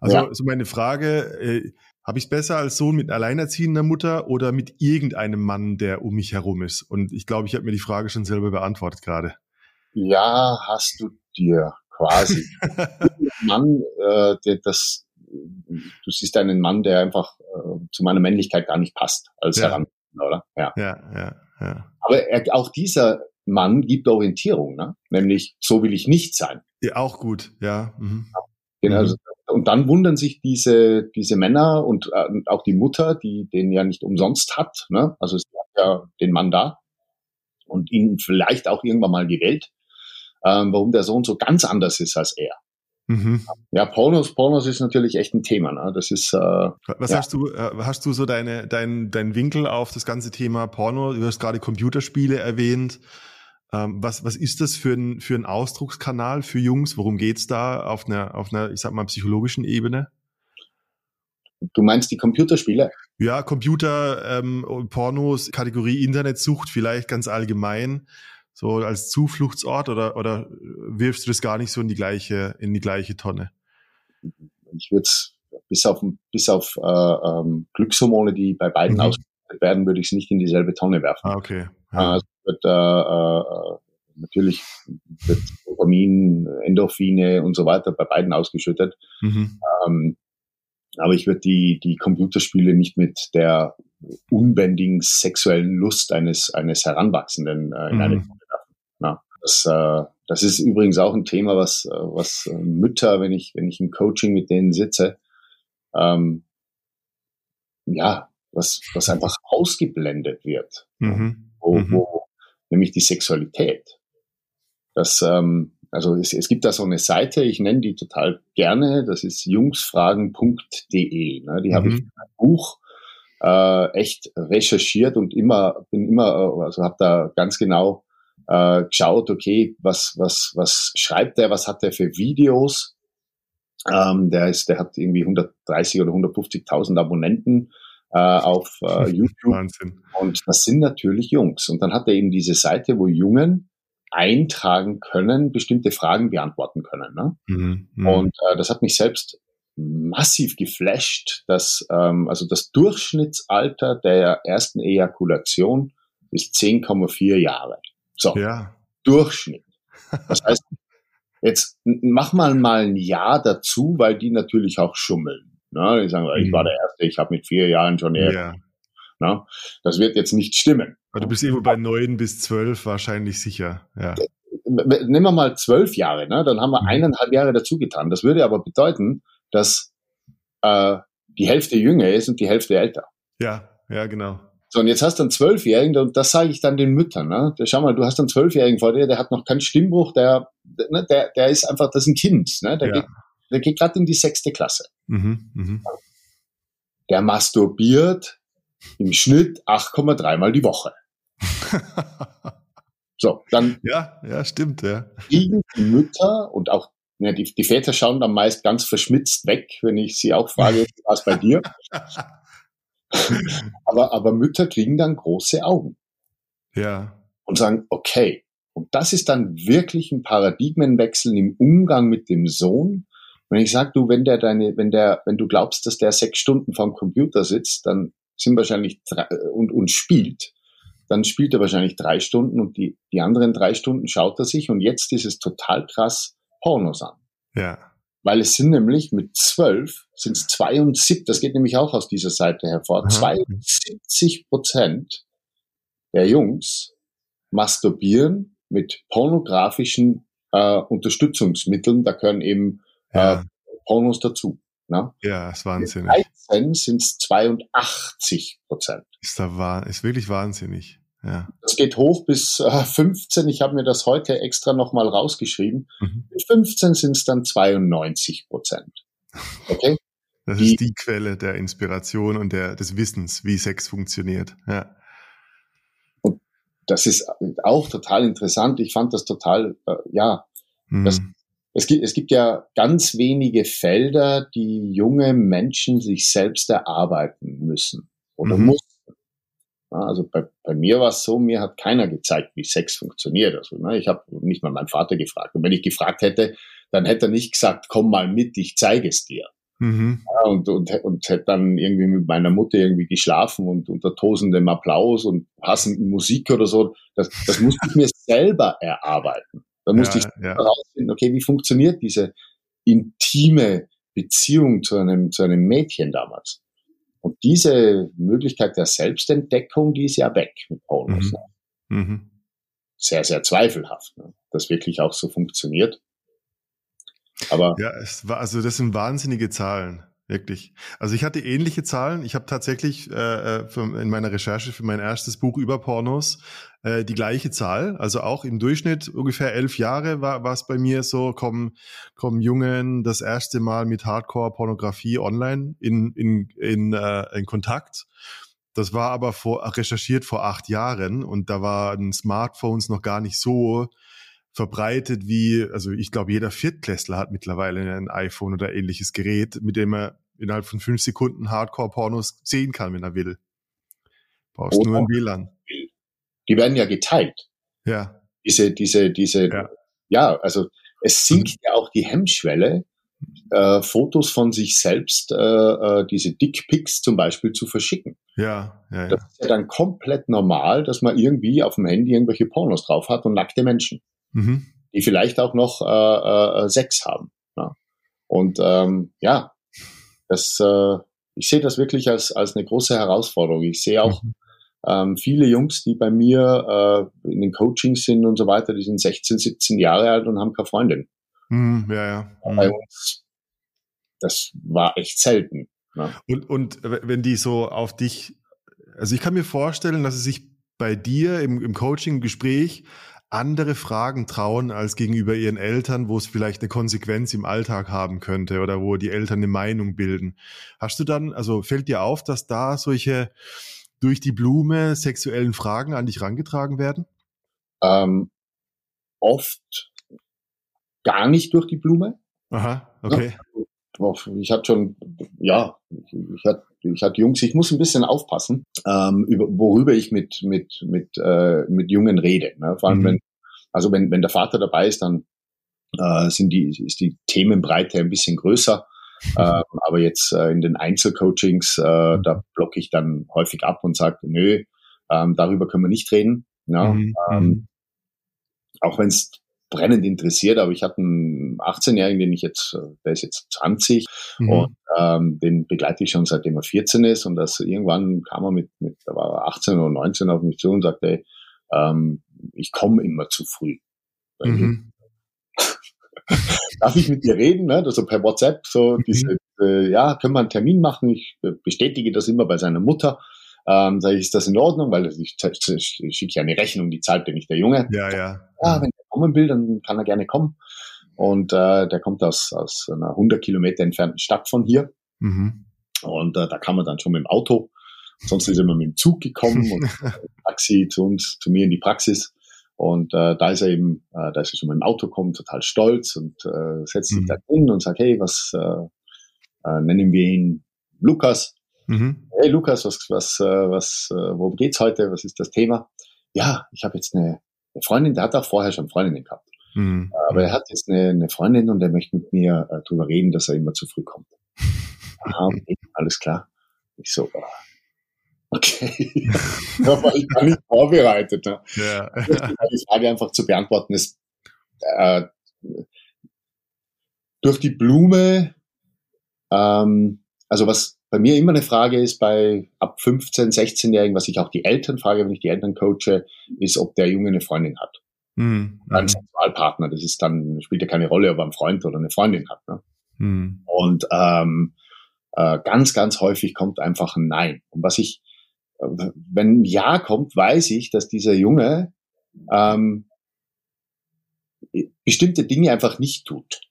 Also ja. so meine Frage, äh, habe ich es besser als Sohn mit alleinerziehender Mutter oder mit irgendeinem Mann, der um mich herum ist? Und ich glaube, ich habe mir die Frage schon selber beantwortet gerade. Ja, hast du dir quasi. Mann, äh, der, das, du siehst einen Mann, der einfach äh, zu meiner Männlichkeit gar nicht passt als ja. Heran, oder? Ja, ja, ja. ja. Aber er, auch dieser Mann gibt Orientierung, ne? nämlich so will ich nicht sein. Ja, auch gut, ja. Mhm. Genau, also und dann wundern sich diese, diese Männer und äh, auch die Mutter, die den ja nicht umsonst hat, ne? also sie hat ja den Mann da und ihn vielleicht auch irgendwann mal gewählt, ähm, warum der Sohn so ganz anders ist als er. Mhm. Ja, Pornos, Pornos ist natürlich echt ein Thema. Ne? Das ist. Äh, Was ja. hast du? Äh, hast du so deine, dein, dein Winkel auf das ganze Thema Porno? Du hast gerade Computerspiele erwähnt. Ähm, was, was ist das für ein, für ein Ausdruckskanal für Jungs? Worum geht's da auf einer, auf einer, ich sag mal, psychologischen Ebene? Du meinst die Computerspiele? Ja, Computer, ähm, Pornos, Kategorie Internetsucht vielleicht ganz allgemein, so als Zufluchtsort oder, oder wirfst du das gar nicht so in die gleiche, in die gleiche Tonne? Ich würde es bis auf, bis auf äh, ähm, Glückshormone, die bei beiden mhm. ausgeschüttet werden, würde ich es nicht in dieselbe Tonne werfen. Ah, okay. Ja. Also wird, äh, äh, natürlich wird Dopamin, Endorphine und so weiter bei beiden ausgeschüttet. Mhm. Ähm, aber ich würde die, die Computerspiele nicht mit der unbändigen sexuellen Lust eines, eines Heranwachsenden äh, in mhm. eine. Ja, das, äh, das ist übrigens auch ein Thema, was, äh, was Mütter, wenn ich, wenn ich im Coaching mit denen sitze, ähm, ja, was, was einfach ausgeblendet wird. Mhm. Wo, mhm. wo, nämlich die Sexualität. Das, ähm, also es, es gibt da so eine Seite, ich nenne die total gerne, das ist jungsfragen.de. Ne? Die mhm. habe ich in einem Buch äh, echt recherchiert und immer, bin immer, also habe da ganz genau äh, geschaut, okay, was, was, was schreibt der, was hat der für Videos? Ähm, der ist, der hat irgendwie 130 oder 150.000 Abonnenten äh, auf äh, YouTube. Wahnsinn. Und das sind natürlich Jungs. Und dann hat er eben diese Seite, wo Jungen eintragen können, bestimmte Fragen beantworten können. Ne? Mhm, mh. Und äh, das hat mich selbst massiv geflasht, dass ähm, also das Durchschnittsalter der ersten Ejakulation ist 10,4 Jahre. So, ja. Durchschnitt. Das heißt, jetzt mach mal mal ein Jahr dazu, weil die natürlich auch schummeln. Ne? Die sagen, ich war mhm. der Erste, ich habe mit vier Jahren schon eher. Ja. Ne? Das wird jetzt nicht stimmen. Aber du bist irgendwo bei neun bis zwölf wahrscheinlich sicher. Ja. Nehmen wir mal zwölf Jahre, ne? dann haben wir mhm. eineinhalb Jahre dazu getan. Das würde aber bedeuten, dass äh, die Hälfte jünger ist und die Hälfte älter. Ja, ja, genau. So, und jetzt hast du einen Zwölfjährigen, und das sage ich dann den Müttern. Ne? Schau mal, du hast einen Zwölfjährigen vor dir, der hat noch keinen Stimmbruch, der, ne, der, der ist einfach, das ist ein Kind. Ne? Der, ja. geht, der geht gerade in die sechste Klasse. Mhm, mh. Der masturbiert im Schnitt 8,3 Mal die Woche. so, dann ja, ja, stimmt, ja. kriegen die Mütter und auch ja, die, die Väter schauen dann meist ganz verschmitzt weg, wenn ich sie auch frage, es bei dir? aber, aber Mütter kriegen dann große Augen. Ja. Und sagen, okay. Und das ist dann wirklich ein Paradigmenwechsel im Umgang mit dem Sohn. Wenn ich sage, du, wenn der deine, wenn der, wenn du glaubst, dass der sechs Stunden vorm Computer sitzt, dann sind wahrscheinlich drei, und, und spielt, dann spielt er wahrscheinlich drei Stunden und die, die anderen drei Stunden schaut er sich und jetzt ist es total krass Pornos an. Ja. Weil es sind nämlich mit zwölf, sind es 72, das geht nämlich auch aus dieser Seite hervor, mhm. 72 Prozent der Jungs masturbieren mit pornografischen äh, Unterstützungsmitteln. Da können eben ja. äh, Pornos dazu. Ne? Ja, ist wahnsinnig. 13 sind es 82 Prozent. Ist, da, ist wirklich wahnsinnig. Ja. Das geht hoch bis äh, 15. Ich habe mir das heute extra nochmal rausgeschrieben. Mhm. Mit 15 sind es dann 92 Prozent. Okay? Das die, ist die Quelle der Inspiration und der, des Wissens, wie Sex funktioniert. Ja. Und das ist auch total interessant. Ich fand das total, äh, ja, mhm. das, es gibt, es gibt ja ganz wenige Felder, die junge Menschen sich selbst erarbeiten müssen oder mhm. mussten. Also bei, bei mir war es so, mir hat keiner gezeigt, wie Sex funktioniert. Also ne, ich habe nicht mal meinen Vater gefragt. Und wenn ich gefragt hätte, dann hätte er nicht gesagt, komm mal mit, ich zeige es dir. Mhm. Ja, und, und, und hätte dann irgendwie mit meiner Mutter irgendwie geschlafen und unter tosendem Applaus und passenden Musik oder so. Das, das musste ich mir selber erarbeiten. Da musste ja, ich ja. herausfinden, okay, wie funktioniert diese intime Beziehung zu einem, zu einem Mädchen damals? Und diese Möglichkeit der Selbstentdeckung, die ist ja weg mit Pornos. Mhm. Mhm. Sehr, sehr zweifelhaft, ne? dass wirklich auch so funktioniert. Aber ja, es war also das sind wahnsinnige Zahlen. Wirklich. Also ich hatte ähnliche Zahlen. Ich habe tatsächlich äh, äh, für, in meiner Recherche für mein erstes Buch über Pornos äh, die gleiche Zahl. Also auch im Durchschnitt ungefähr elf Jahre war es bei mir so, kommen, kommen Jungen das erste Mal mit Hardcore-Pornografie online in, in, in, äh, in Kontakt. Das war aber vor, recherchiert vor acht Jahren und da waren Smartphones noch gar nicht so verbreitet wie, also ich glaube, jeder Viertklässler hat mittlerweile ein iPhone oder ähnliches Gerät, mit dem er innerhalb von fünf Sekunden Hardcore-Pornos sehen kann, wenn er will. Brauchst Oder nur ein WLAN. Die werden ja geteilt. Ja. Diese, diese, diese, ja, ja also es sinkt ja auch die Hemmschwelle, äh, Fotos von sich selbst, äh, äh, diese Dickpics zum Beispiel zu verschicken. Ja, ja, ja. Das ist ja dann komplett normal, dass man irgendwie auf dem Handy irgendwelche Pornos drauf hat und nackte Menschen, mhm. die vielleicht auch noch äh, äh, Sex haben. Ja. Und ähm, ja, das, äh, ich sehe das wirklich als, als eine große Herausforderung. Ich sehe auch mhm. ähm, viele Jungs, die bei mir äh, in den Coachings sind und so weiter, die sind 16, 17 Jahre alt und haben keine Freundin. Mhm, ja, ja. Mhm. Bei uns, das war echt selten. Ne? Und, und wenn die so auf dich, also ich kann mir vorstellen, dass sie sich bei dir im, im Coaching, Gespräch andere Fragen trauen als gegenüber ihren Eltern, wo es vielleicht eine Konsequenz im Alltag haben könnte oder wo die Eltern eine Meinung bilden. Hast du dann, also fällt dir auf, dass da solche durch die Blume sexuellen Fragen an dich rangetragen werden? Ähm, oft gar nicht durch die Blume. Aha, okay. Ich hatte schon, ja, ich hatte, ich hatte Jungs, ich muss ein bisschen aufpassen, ähm, über, worüber ich mit, mit, mit, äh, mit Jungen rede. Ne? Vor allem, mhm. wenn, also wenn, wenn der Vater dabei ist, dann äh, sind die, ist die Themenbreite ein bisschen größer. Ähm, aber jetzt äh, in den Einzelcoachings, äh, da blocke ich dann häufig ab und sage, nö, ähm, darüber können wir nicht reden. Ja? Mhm. Ähm, mhm. auch wenn es brennend interessiert, aber ich hatte einen 18-Jährigen, den ich jetzt, äh, der ist jetzt 20 mhm. und ähm, den begleite ich schon seitdem er 14 ist und das irgendwann kam er mit, mit da war er 18 oder 19 auf mich zu und sagte, ey, ähm, ich komme immer zu früh. Mhm. Darf ich mit dir reden, ne? Also per WhatsApp, so mhm. diese, äh, ja, können wir einen Termin machen? Ich äh, bestätige das immer bei seiner Mutter. Ähm, sage ich, ist das in Ordnung? Weil ich, ich, ich schicke ja eine Rechnung, die zahlt ja nicht der Junge. Ja, ja. Ja, wenn kommen will, dann kann er gerne kommen. Und äh, der kommt aus, aus einer 100 Kilometer entfernten Stadt von hier. Mhm. Und äh, da kann man dann schon mit dem Auto. Sonst ist er immer mit dem Zug gekommen und Taxi zu uns, zu mir in die Praxis. Und äh, da ist er eben, äh, da ist er schon mit dem Auto gekommen, total stolz und äh, setzt sich mhm. da hin und sagt, hey, was äh, äh, nennen wir ihn Lukas? Mhm. Hey Lukas, was, was, äh, was, äh, worum geht's heute? Was ist das Thema? Ja, ich habe jetzt eine eine Freundin, der hat auch vorher schon Freundinnen gehabt. Mhm. Aber er hat jetzt eine, eine, Freundin und er möchte mit mir äh, darüber reden, dass er immer zu früh kommt. Aha, okay, alles klar. Ich so, äh, okay. da war ich gar nicht vorbereitet. Ne? Ja. Die Frage einfach zu beantworten ist, äh, durch die Blume, ähm, also was bei mir immer eine Frage ist bei ab 15, 16-Jährigen, was ich auch die Eltern frage, wenn ich die Eltern coache, ist, ob der Junge eine Freundin hat. Mhm. Ein mhm. Sexualpartner, das ist dann, spielt ja keine Rolle, ob er einen Freund oder eine Freundin hat. Ne? Mhm. Und ähm, äh, ganz, ganz häufig kommt einfach ein Nein. Und was ich, äh, wenn ein Ja kommt, weiß ich, dass dieser Junge ähm, bestimmte Dinge einfach nicht tut.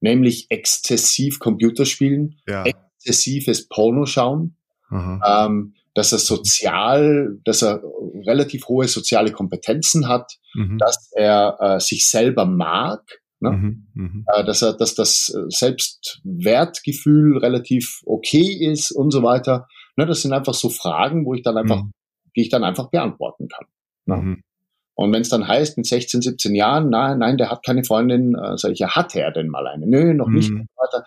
Nämlich exzessiv Computerspielen, ja exzessives Porno schauen, ähm, dass er sozial, dass er relativ hohe soziale Kompetenzen hat, mhm. dass er äh, sich selber mag, ne? mhm. Mhm. Äh, dass er, dass das Selbstwertgefühl relativ okay ist und so weiter. Ne? Das sind einfach so Fragen, wo ich dann einfach, mhm. die ich dann einfach beantworten kann. Ne? Mhm. Und wenn es dann heißt, mit 16, 17 Jahren, nein, nein, der hat keine Freundin, äh, sage ich, ja, hat er denn mal eine? Nö, noch nicht. Mhm. Dann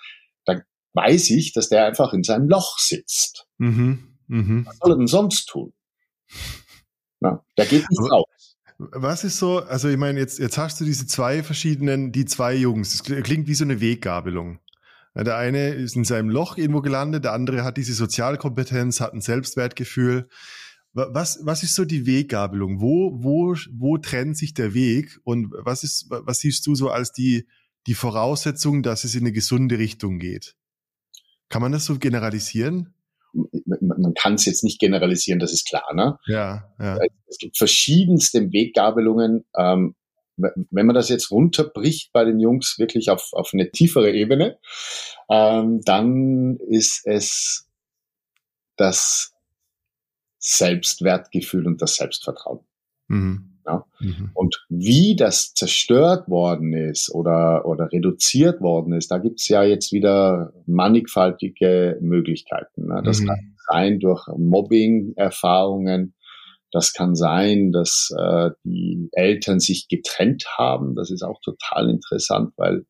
weiß ich, dass der einfach in seinem Loch sitzt. Mhm. Mhm. Was soll er denn sonst tun? Na, der geht nicht raus. Was ist so, also ich meine, jetzt, jetzt hast du diese zwei verschiedenen, die zwei Jungs. Das klingt wie so eine Weggabelung. Der eine ist in seinem Loch irgendwo gelandet, der andere hat diese Sozialkompetenz, hat ein Selbstwertgefühl. Was, was ist so die Weggabelung? Wo, wo, wo trennt sich der Weg? Und was ist, was siehst du so als die, die Voraussetzung, dass es in eine gesunde Richtung geht? Kann man das so generalisieren? Man kann es jetzt nicht generalisieren, das ist klar. Ne? Ja, ja. Es gibt verschiedenste Weggabelungen. Ähm, wenn man das jetzt runterbricht bei den Jungs wirklich auf, auf eine tiefere Ebene, ähm, dann ist es das Selbstwertgefühl und das Selbstvertrauen. Mhm. Ja? Mhm. Und wie das zerstört worden ist oder, oder reduziert worden ist, da gibt's ja jetzt wieder mannigfaltige Möglichkeiten. Ne? Das mhm. kann sein durch Mobbing-Erfahrungen, das kann sein, dass äh, die Eltern sich getrennt haben. Das ist auch total interessant, weil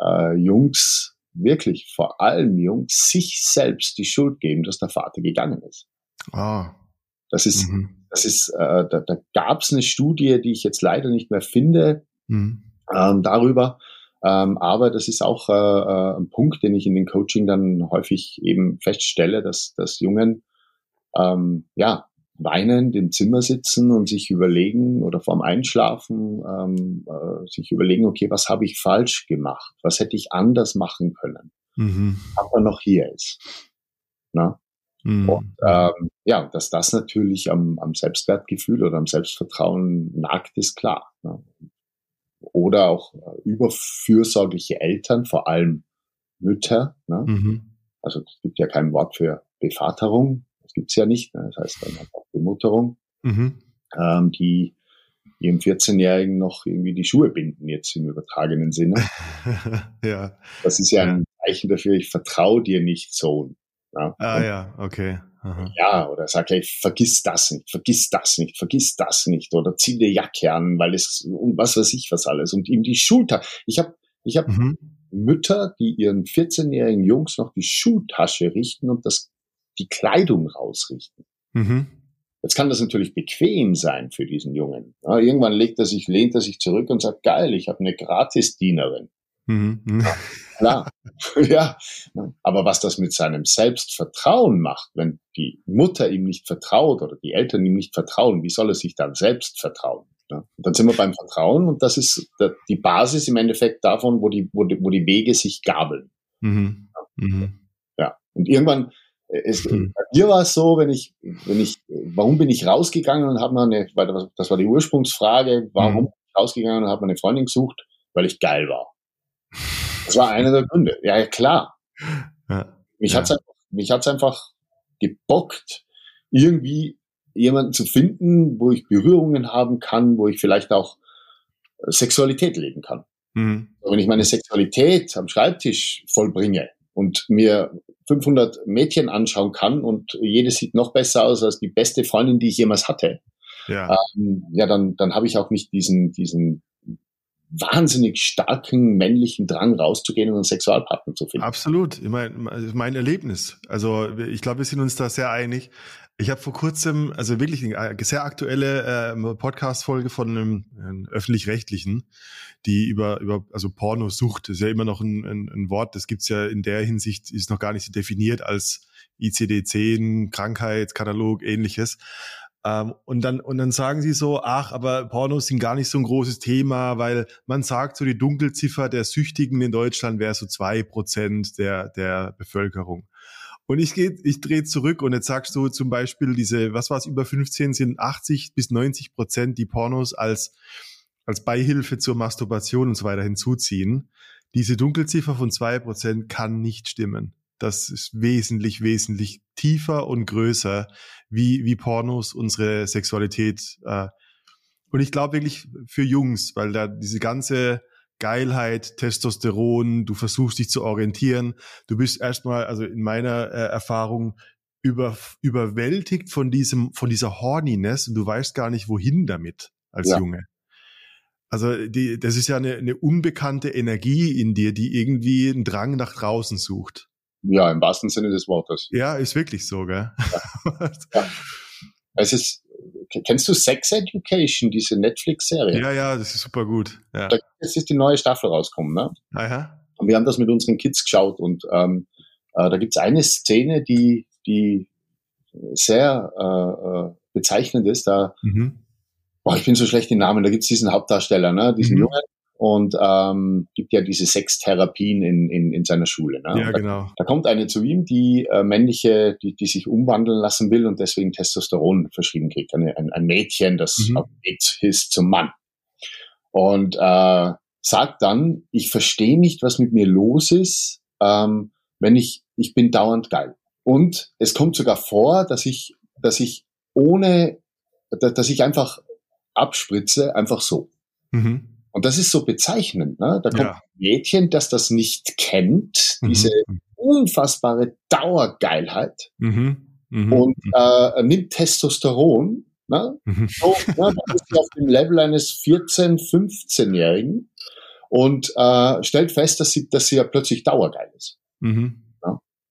äh, Jungs, wirklich vor allem Jungs, sich selbst die Schuld geben, dass der Vater gegangen ist. Ah. Das ist, mhm. das ist, äh, da, da gab es eine Studie, die ich jetzt leider nicht mehr finde, mhm. ähm, darüber. Ähm, aber das ist auch äh, äh, ein Punkt, den ich in den Coaching dann häufig eben feststelle, dass, dass Jungen ähm, ja weinend im Zimmer sitzen und sich überlegen oder vorm Einschlafen ähm, äh, sich überlegen, okay, was habe ich falsch gemacht? Was hätte ich anders machen können? Mhm. Aber noch hier ist. Na? Mhm. Und ähm, ja, dass das natürlich am, am Selbstwertgefühl oder am Selbstvertrauen nagt, ist klar. Ne? Oder auch äh, überfürsorgliche Eltern, vor allem Mütter. Ne? Mhm. Also es gibt ja kein Wort für Bevaterung, das gibt's ja nicht. Ne? Das heißt dann einfach Bemutterung, mhm. ähm, die ihrem 14-Jährigen noch irgendwie die Schuhe binden, jetzt im übertragenen Sinne. ja. Das ist ja, ja, ein Zeichen dafür, ich vertraue dir nicht, Sohn. Ja? Ah ja, okay. Aha. Ja, oder sag gleich, vergiss das nicht, vergiss das nicht, vergiss das nicht, oder zieh dir Jacke an, weil es, und was weiß ich was alles, und ihm die Schulter. Ich habe ich hab mhm. Mütter, die ihren 14-jährigen Jungs noch die Schultasche richten und das die Kleidung rausrichten. Mhm. Jetzt kann das natürlich bequem sein für diesen Jungen. Ja, irgendwann legt er sich, lehnt er sich zurück und sagt, geil, ich habe eine Gratisdienerin. Mhm. Ja, klar. ja. Aber was das mit seinem Selbstvertrauen macht, wenn die Mutter ihm nicht vertraut oder die Eltern ihm nicht vertrauen, wie soll er sich dann selbst vertrauen? Ja. Und dann sind wir beim Vertrauen und das ist die Basis im Endeffekt davon, wo die, wo die, wo die Wege sich gabeln. Mhm. Mhm. Ja. Und irgendwann es, hm. Bei mir war es so, wenn ich, wenn ich, warum bin ich rausgegangen und habe mir eine, weil das war die Ursprungsfrage, warum hm. bin ich rausgegangen und habe mir eine Freundin gesucht, weil ich geil war. Das war einer der Gründe. Ja, klar. Ja. Mich ja. hat's einfach, mich hat's einfach gebockt, irgendwie jemanden zu finden, wo ich Berührungen haben kann, wo ich vielleicht auch Sexualität leben kann. Mhm. Wenn ich meine Sexualität am Schreibtisch vollbringe und mir 500 Mädchen anschauen kann und jedes sieht noch besser aus als die beste Freundin, die ich jemals hatte, ja, ähm, ja dann, dann habe ich auch nicht diesen, diesen wahnsinnig starken männlichen Drang rauszugehen und einen Sexualpartner zu finden. Absolut, mein, mein Erlebnis. Also ich glaube, wir sind uns da sehr einig. Ich habe vor kurzem, also wirklich eine sehr aktuelle äh, Podcast-Folge von einem, einem öffentlich-rechtlichen, die über, über also Porno sucht, ist ja immer noch ein, ein, ein Wort, das gibt's ja in der Hinsicht, ist noch gar nicht so definiert als ICD-10, Krankheitskatalog, ähnliches. Ähm, und dann, und dann sagen sie so, ach, aber Pornos sind gar nicht so ein großes Thema, weil man sagt, so die Dunkelziffer der Süchtigen in Deutschland wäre so zwei Prozent der, der Bevölkerung. Und ich ich drehe zurück und jetzt sagst du zum Beispiel diese, was war es, über 15 sind 80 bis 90 Prozent, die Pornos als, als Beihilfe zur Masturbation und so weiter hinzuziehen. Diese Dunkelziffer von zwei Prozent kann nicht stimmen. Das ist wesentlich, wesentlich tiefer und größer, wie, wie Pornos unsere Sexualität. Äh, und ich glaube wirklich für Jungs, weil da diese ganze Geilheit, Testosteron, du versuchst dich zu orientieren. Du bist erstmal, also in meiner äh, Erfahrung, über, überwältigt von diesem, von dieser Horniness und du weißt gar nicht, wohin damit als ja. Junge. Also die, das ist ja eine, eine unbekannte Energie in dir, die irgendwie einen Drang nach draußen sucht. Ja, im wahrsten Sinne des Wortes. Ja, ist wirklich so, gell? Ja. ja. Es ist, kennst du Sex Education, diese Netflix-Serie? Ja, ja, das ist super gut. Ja. Da jetzt ist die neue Staffel rausgekommen, ne? Aha. Und wir haben das mit unseren Kids geschaut und ähm, äh, da gibt's eine Szene, die, die sehr äh, äh, bezeichnend ist. Da, mhm. boah, ich bin so schlecht im Namen, da gibt's diesen Hauptdarsteller, ne? diesen mhm. Jungen, und ähm, gibt ja diese Sextherapien in, in, in seiner Schule. Ne? Ja, genau. Da, kommt eine zu ihm, die äh, männliche, die, die sich umwandeln lassen will und deswegen Testosteron verschrieben kriegt. Eine, ein, ein Mädchen, das mhm. ist zum Mann. Und äh, sagt dann, ich verstehe nicht, was mit mir los ist, ähm, wenn ich, ich bin dauernd geil. Und es kommt sogar vor, dass ich, dass ich ohne, dass ich einfach abspritze, einfach so. Mhm. Und das ist so bezeichnend. Ne? Da kommt ja. ein Mädchen, das das nicht kennt, mhm. diese unfassbare Dauergeilheit mhm. Mhm. und äh, nimmt Testosteron. Ne? Mhm. So, ne? Das ist auf dem Level eines 14-, 15-Jährigen und äh, stellt fest, dass sie, dass sie ja plötzlich dauergeil ist. Mhm.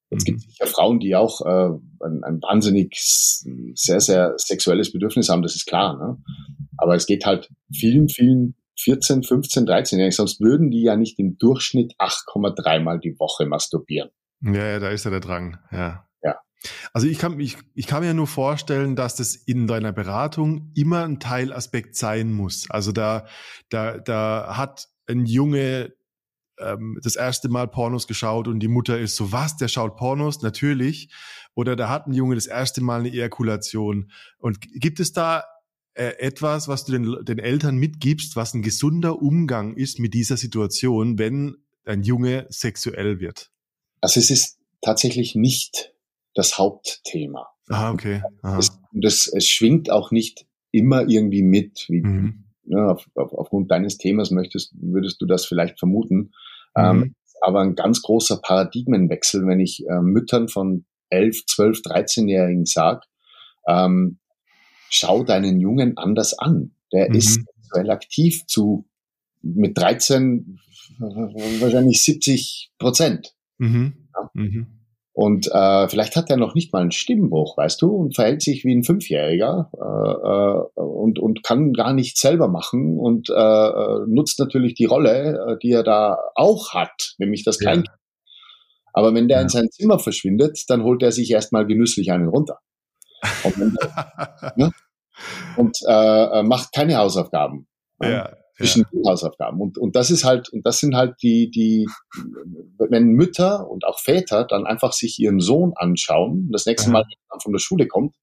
Es gibt mhm. sicher Frauen, die auch äh, ein, ein wahnsinnig sehr, sehr sexuelles Bedürfnis haben, das ist klar. Ne? Aber es geht halt vielen, vielen 14, 15, 13-Jährigen, sonst würden die ja nicht im Durchschnitt 8,3 Mal die Woche masturbieren. Ja, ja, da ist ja der Drang, ja. Ja. Also ich kann, ich, ich kann mir nur vorstellen, dass das in deiner Beratung immer ein Teilaspekt sein muss. Also da, da, da hat ein Junge ähm, das erste Mal Pornos geschaut und die Mutter ist so, was, der schaut Pornos? Natürlich. Oder da hat ein Junge das erste Mal eine Ejakulation. Und gibt es da etwas, was du den, den Eltern mitgibst, was ein gesunder Umgang ist mit dieser Situation, wenn ein Junge sexuell wird? Also es ist tatsächlich nicht das Hauptthema. Ah, okay. Aha. Es, das, es schwingt auch nicht immer irgendwie mit. Wie, mhm. ne, auf, auf, aufgrund deines Themas möchtest, würdest du das vielleicht vermuten. Mhm. Ähm, aber ein ganz großer Paradigmenwechsel, wenn ich äh, Müttern von 11, 12, 13-Jährigen sage, ähm, schau deinen Jungen anders an. Der mhm. ist sexuell aktiv zu mit 13 wahrscheinlich 70 Prozent. Mhm. Ja. Mhm. Und äh, vielleicht hat er noch nicht mal einen Stimmbruch, weißt du, und verhält sich wie ein Fünfjähriger äh, äh, und, und kann gar nichts selber machen und äh, äh nutzt natürlich die Rolle, äh, die er da auch hat, nämlich das Kleinkind. Ja. Aber wenn der ja. in sein Zimmer verschwindet, dann holt er sich erstmal genüsslich einen runter. Und, ne? und äh, macht keine Hausaufgaben. Ja, zwischen ja. Hausaufgaben. Und, und das ist halt, und das sind halt die, die, wenn Mütter und auch Väter dann einfach sich ihren Sohn anschauen, das nächste Mal, wenn er von der Schule kommt,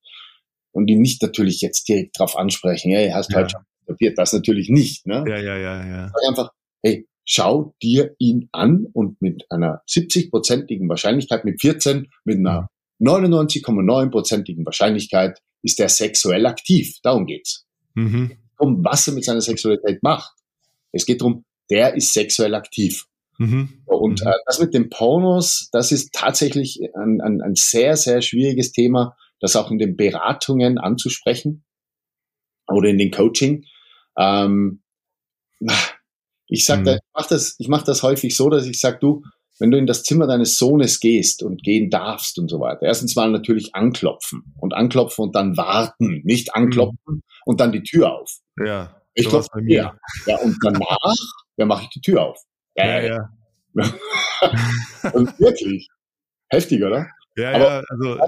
und ihn nicht natürlich jetzt direkt drauf ansprechen, hey, hast du ja. halt schon kapiert, das natürlich nicht, ne? Ja, ja, ja, ja. Sag einfach, hey, schau dir ihn an und mit einer 70-prozentigen Wahrscheinlichkeit, mit 14, mit einer 99,9-prozentigen Wahrscheinlichkeit ist er sexuell aktiv. Darum geht's. Mhm. Um was er mit seiner Sexualität macht. Es geht darum, der ist sexuell aktiv. Mhm. Und mhm. Äh, das mit den Pornos, das ist tatsächlich ein, ein, ein sehr, sehr schwieriges Thema, das auch in den Beratungen anzusprechen oder in den Coaching. Ähm, ich sag, mhm. ich mache das, ich mach das häufig so, dass ich sage, du, wenn du in das Zimmer deines Sohnes gehst und gehen darfst und so weiter, erstens mal natürlich anklopfen und anklopfen und dann warten, nicht anklopfen mhm. und dann die Tür auf. Ja. Ich klopfe bei mir. Ja. ja, und danach, ja, mache ich die Tür auf. Ja, ja. ja. und wirklich. Heftig, oder? Ja, Aber, ja, also.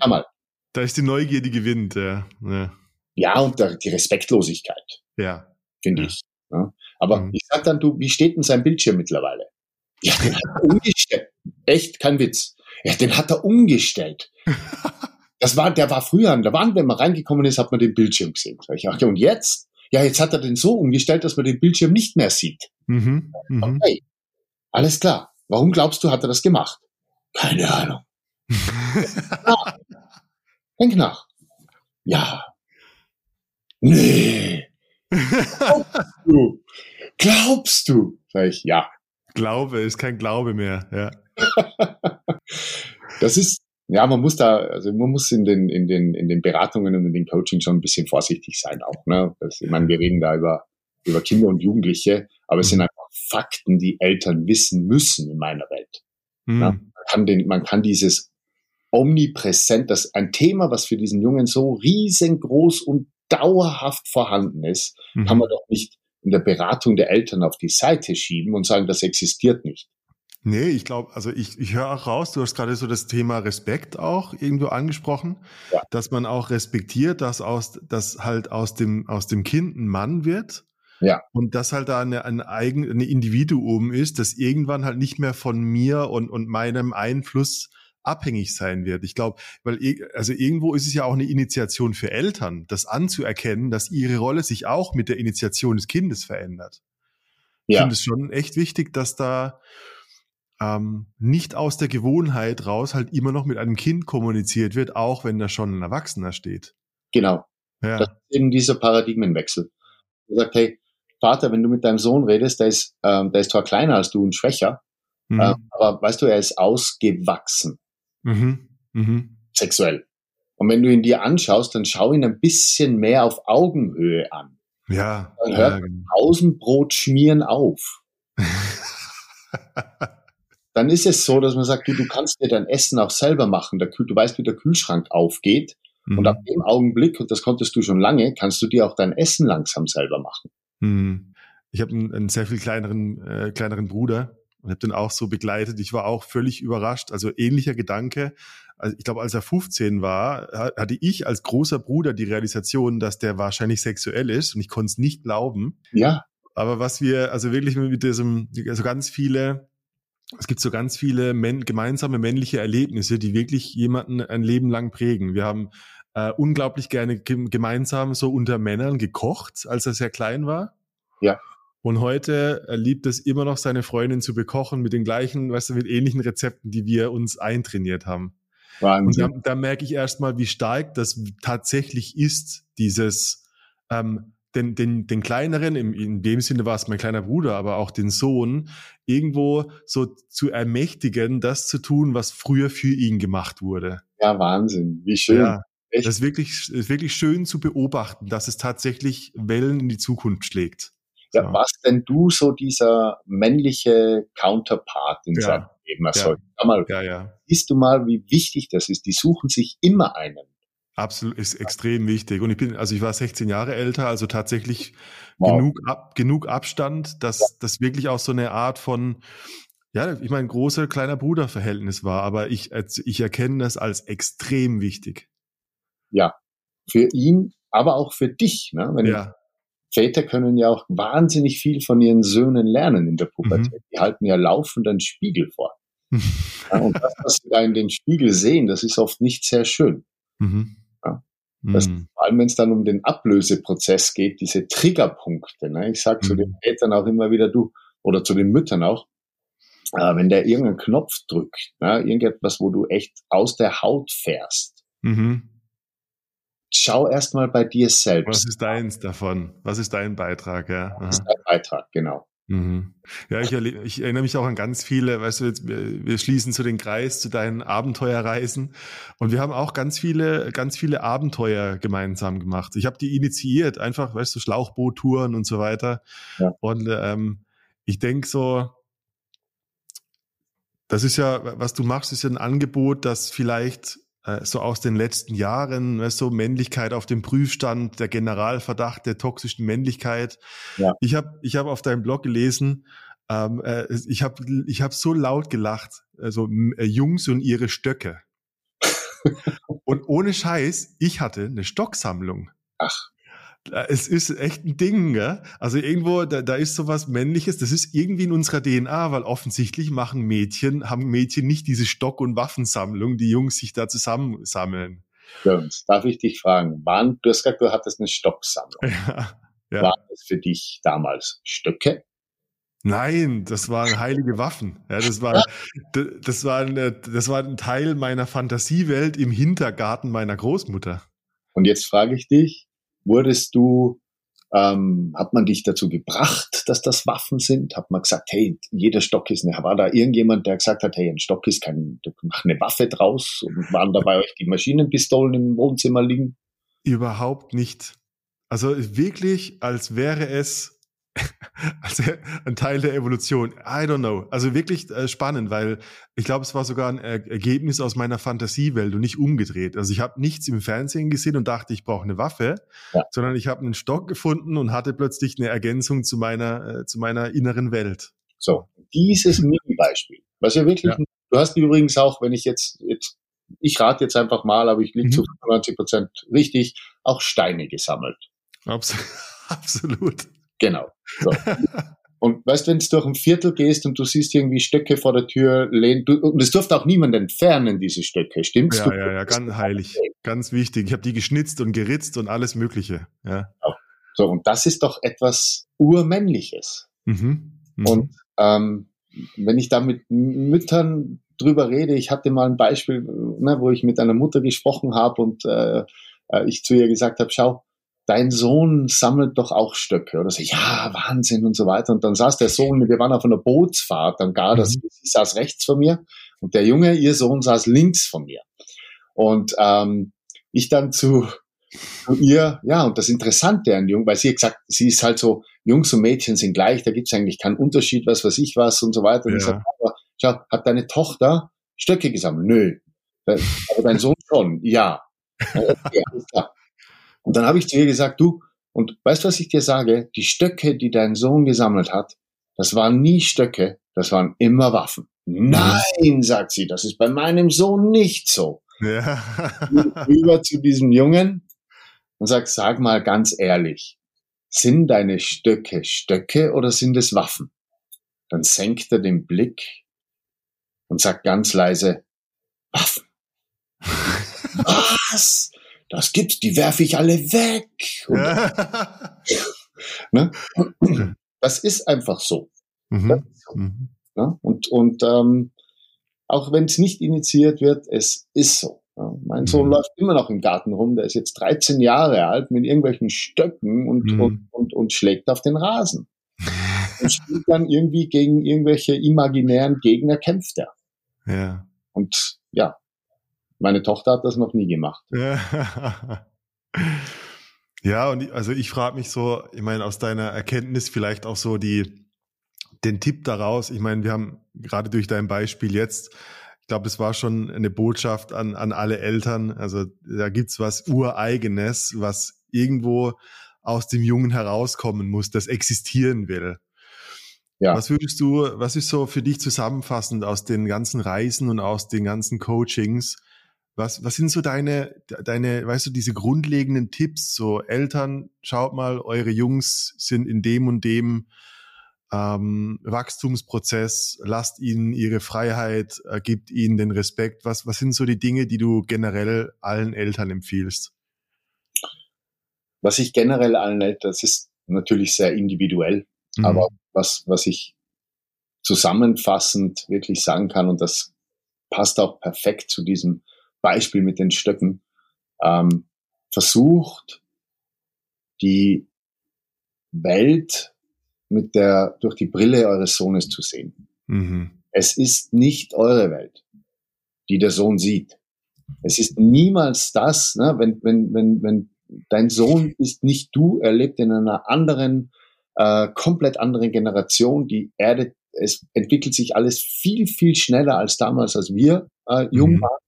Schau mal. Da ist die Neugier, die gewinnt, ja. Ja, ja und da, die Respektlosigkeit. Ja. Finde ich. Ja. Aber mhm. ich sag dann, du, wie steht denn sein Bildschirm mittlerweile? Ja, den hat er umgestellt. Echt, kein Witz. Ja, den hat er umgestellt. Das war, der war früher, da waren, wenn man reingekommen ist, hat man den Bildschirm gesehen. Ich dachte, und jetzt? Ja, jetzt hat er den so umgestellt, dass man den Bildschirm nicht mehr sieht. Mhm, mh. Okay, alles klar. Warum glaubst du, hat er das gemacht? Keine Ahnung. ah, denk nach. Ja. Nee. Glaubst du? Glaubst du? Sag ich, ja. Glaube ist kein Glaube mehr, ja. das ist, ja, man muss da, also man muss in den, in den, in den Beratungen und in den Coaching schon ein bisschen vorsichtig sein auch, ne. Das, ich meine, wir reden da über, über Kinder und Jugendliche, aber es sind mhm. einfach Fakten, die Eltern wissen müssen in meiner Welt. Mhm. Ja, man, kann den, man kann dieses omnipräsent, das ein Thema, was für diesen Jungen so riesengroß und dauerhaft vorhanden ist, mhm. kann man doch nicht in der Beratung der Eltern auf die Seite schieben und sagen, das existiert nicht. Nee, ich glaube, also ich, ich höre auch raus, du hast gerade so das Thema Respekt auch irgendwo angesprochen, ja. dass man auch respektiert, dass aus, dass halt aus dem, aus dem Kind ein Mann wird. Ja. Und dass halt da eine, ein eigen, ein Individuum ist, das irgendwann halt nicht mehr von mir und, und meinem Einfluss abhängig sein wird. Ich glaube, weil also irgendwo ist es ja auch eine Initiation für Eltern, das anzuerkennen, dass ihre Rolle sich auch mit der Initiation des Kindes verändert. Ja. Ich finde es schon echt wichtig, dass da ähm, nicht aus der Gewohnheit raus halt immer noch mit einem Kind kommuniziert wird, auch wenn da schon ein Erwachsener steht. Genau. Ja. Das ist eben dieser Paradigmenwechsel. Er sagt, hey, Vater, wenn du mit deinem Sohn redest, der ist, ähm, der ist zwar kleiner als du und schwächer, mhm. äh, aber weißt du, er ist ausgewachsen. Mhm. Mhm. Sexuell. Und wenn du ihn dir anschaust, dann schau ihn ein bisschen mehr auf Augenhöhe an. Ja. Dann hört ja, genau. Pausenbrot schmieren auf. dann ist es so, dass man sagt, du, du kannst dir dein Essen auch selber machen. Der du weißt, wie der Kühlschrank aufgeht. Mhm. Und ab dem Augenblick, und das konntest du schon lange, kannst du dir auch dein Essen langsam selber machen. Mhm. Ich habe einen, einen, sehr viel kleineren, äh, kleineren Bruder und habe den auch so begleitet. Ich war auch völlig überrascht. Also ähnlicher Gedanke. Also ich glaube, als er 15 war, hatte ich als großer Bruder die Realisation, dass der wahrscheinlich sexuell ist und ich konnte es nicht glauben. Ja. Aber was wir, also wirklich mit diesem, also ganz viele, es gibt so ganz viele männ gemeinsame männliche Erlebnisse, die wirklich jemanden ein Leben lang prägen. Wir haben äh, unglaublich gerne gemeinsam so unter Männern gekocht, als er sehr klein war. Ja. Und heute liebt es immer noch, seine Freundin zu bekochen mit den gleichen, weißt du, mit ähnlichen Rezepten, die wir uns eintrainiert haben. Wahnsinn. Und da, da merke ich erstmal, wie stark das tatsächlich ist, dieses, ähm, den, den, den kleineren, im, in dem Sinne war es mein kleiner Bruder, aber auch den Sohn, irgendwo so zu ermächtigen, das zu tun, was früher für ihn gemacht wurde. Ja, Wahnsinn. Wie schön. Ja, Echt? Das ist wirklich, ist wirklich schön zu beobachten, dass es tatsächlich Wellen in die Zukunft schlägt. Ja, was denn du so dieser männliche Counterpart in ja. seinem Leben? Ja. Mal, ja, ja. Siehst du mal, wie wichtig das ist? Die suchen sich immer einen. Absolut, ist extrem wichtig. Und ich bin, also ich war 16 Jahre älter, also tatsächlich wow. genug, ab, genug Abstand, dass ja. das wirklich auch so eine Art von, ja, ich meine, großer, kleiner Bruder-Verhältnis war, aber ich, ich erkenne das als extrem wichtig. Ja, für ihn, aber auch für dich. Ne? Wenn ja. Väter können ja auch wahnsinnig viel von ihren Söhnen lernen in der Pubertät. Mhm. Die halten ja laufend einen Spiegel vor. ja, und das, was sie da in den Spiegel sehen, das ist oft nicht sehr schön. Mhm. Das, mhm. Vor allem, wenn es dann um den Ablöseprozess geht, diese Triggerpunkte. Ne? Ich sage zu den mhm. Vätern auch immer wieder, du, oder zu den Müttern auch, äh, wenn der irgendeinen Knopf drückt, ne? irgendetwas, wo du echt aus der Haut fährst, mhm. Schau erstmal bei dir selbst. Was ist deins davon? Was ist dein Beitrag? Ja? Was ist dein Beitrag, genau. Mhm. Ja, ich, ich, erinnere mich auch an ganz viele, weißt du, jetzt, wir schließen zu den Kreis, zu deinen Abenteuerreisen und wir haben auch ganz viele, ganz viele Abenteuer gemeinsam gemacht. Ich habe die initiiert, einfach, weißt du, Schlauchboottouren und so weiter. Ja. Und ähm, ich denke so, das ist ja, was du machst, ist ja ein Angebot, das vielleicht so aus den letzten Jahren, du, Männlichkeit auf dem Prüfstand, der Generalverdacht der toxischen Männlichkeit. Ja. Ich habe ich hab auf deinem Blog gelesen, ähm, äh, ich habe ich hab so laut gelacht, also äh, Jungs und ihre Stöcke. und ohne Scheiß, ich hatte eine Stocksammlung. Ach. Es ist echt ein Ding, gell? Also irgendwo, da, da ist sowas Männliches, das ist irgendwie in unserer DNA, weil offensichtlich machen Mädchen, haben Mädchen nicht diese Stock- und Waffensammlung, die Jungs sich da zusammensammeln. Jones, darf ich dich fragen, waren, du hast gesagt, du hattest eine Stocksammlung. Ja, ja. Waren das für dich damals Stöcke? Nein, das waren heilige Waffen. Ja, das war, das war, eine, das war ein Teil meiner Fantasiewelt im Hintergarten meiner Großmutter. Und jetzt frage ich dich, wurdest du, ähm, hat man dich dazu gebracht, dass das Waffen sind? Hat man gesagt, hey, jeder Stock ist eine, war da irgendjemand, der gesagt hat, hey, ein Stock ist kein, mach eine Waffe draus und waren da bei euch die Maschinenpistolen im Wohnzimmer liegen? Überhaupt nicht. Also wirklich, als wäre es also ein Teil der Evolution. I don't know. Also wirklich äh, spannend, weil ich glaube, es war sogar ein er Ergebnis aus meiner Fantasiewelt und nicht umgedreht. Also ich habe nichts im Fernsehen gesehen und dachte, ich brauche eine Waffe, ja. sondern ich habe einen Stock gefunden und hatte plötzlich eine Ergänzung zu meiner, äh, zu meiner inneren Welt. So, dieses Mini-Beispiel, was ja wirklich, ja. du hast übrigens auch, wenn ich jetzt, jetzt ich rate jetzt einfach mal, aber ich liege mhm. zu 95 Prozent richtig, auch Steine gesammelt. Abs Absolut. Genau. So. Und weißt, wenn du durch ein Viertel gehst und du siehst irgendwie Stöcke vor der Tür lehnen, du, und es durfte auch niemand entfernen, diese Stöcke, stimmt's? Ja, ja, ja, ganz heilig, ganz wichtig. Ich habe die geschnitzt und geritzt und alles Mögliche. Ja. So, und das ist doch etwas Urmännliches. Mhm. Mhm. Und ähm, wenn ich da mit Müttern drüber rede, ich hatte mal ein Beispiel, ne, wo ich mit einer Mutter gesprochen habe und äh, äh ich zu ihr gesagt habe, schau, dein Sohn sammelt doch auch Stöcke. Oder so, ja, Wahnsinn und so weiter. Und dann saß der Sohn, wir waren auf einer Bootsfahrt, dann gar das, mhm. sie saß rechts von mir und der Junge, ihr Sohn, saß links von mir. Und ähm, ich dann zu, zu ihr, ja, und das Interessante an Jung, weil sie hat gesagt, sie ist halt so, Jungs und Mädchen sind gleich, da gibt's eigentlich keinen Unterschied, was weiß ich was und so weiter. Und ja. ich sag, aber, schau, hat deine Tochter Stöcke gesammelt? Nö. Aber dein Sohn schon? Ja. Klar. Und dann habe ich zu ihr gesagt, du, und weißt was ich dir sage? Die Stöcke, die dein Sohn gesammelt hat, das waren nie Stöcke, das waren immer Waffen. Nein, sagt sie, das ist bei meinem Sohn nicht so. Ja. Über zu diesem Jungen und sagt, sag mal ganz ehrlich, sind deine Stöcke Stöcke oder sind es Waffen? Dann senkt er den Blick und sagt ganz leise, Waffen. Was? Das gibt's, die werfe ich alle weg. Ne? Das ist einfach so. Mhm. so. Mhm. Ne? Und, und ähm, auch wenn es nicht initiiert wird, es ist so. Ja, mein Sohn mhm. läuft immer noch im Garten rum, der ist jetzt 13 Jahre alt mit irgendwelchen Stöcken und, mhm. und, und, und schlägt auf den Rasen. und spielt dann irgendwie gegen irgendwelche imaginären Gegner, kämpft er. Ja. Und ja, meine Tochter hat das noch nie gemacht. Ja, und also ich frage mich so, ich meine, aus deiner Erkenntnis vielleicht auch so die, den Tipp daraus. Ich meine, wir haben gerade durch dein Beispiel jetzt, ich glaube, es war schon eine Botschaft an, an alle Eltern. Also da gibt's was Ureigenes, was irgendwo aus dem Jungen herauskommen muss, das existieren will. Ja. Was würdest du, was ist so für dich zusammenfassend aus den ganzen Reisen und aus den ganzen Coachings? Was, was sind so deine, deine, weißt du, diese grundlegenden Tipps? So Eltern, schaut mal, eure Jungs sind in dem und dem ähm, Wachstumsprozess, lasst ihnen ihre Freiheit, äh, gibt ihnen den Respekt. Was, was sind so die Dinge, die du generell allen Eltern empfiehlst? Was ich generell allen Eltern, das ist natürlich sehr individuell, mhm. aber was, was ich zusammenfassend wirklich sagen kann, und das passt auch perfekt zu diesem Beispiel mit den Stöcken, ähm, versucht, die Welt mit der, durch die Brille eures Sohnes zu sehen. Mhm. Es ist nicht eure Welt, die der Sohn sieht. Es ist niemals das, ne, wenn, wenn, wenn, wenn dein Sohn ist nicht du, er lebt in einer anderen, äh, komplett anderen Generation. Die Erde, es entwickelt sich alles viel, viel schneller als damals, als wir äh, jung mhm. waren.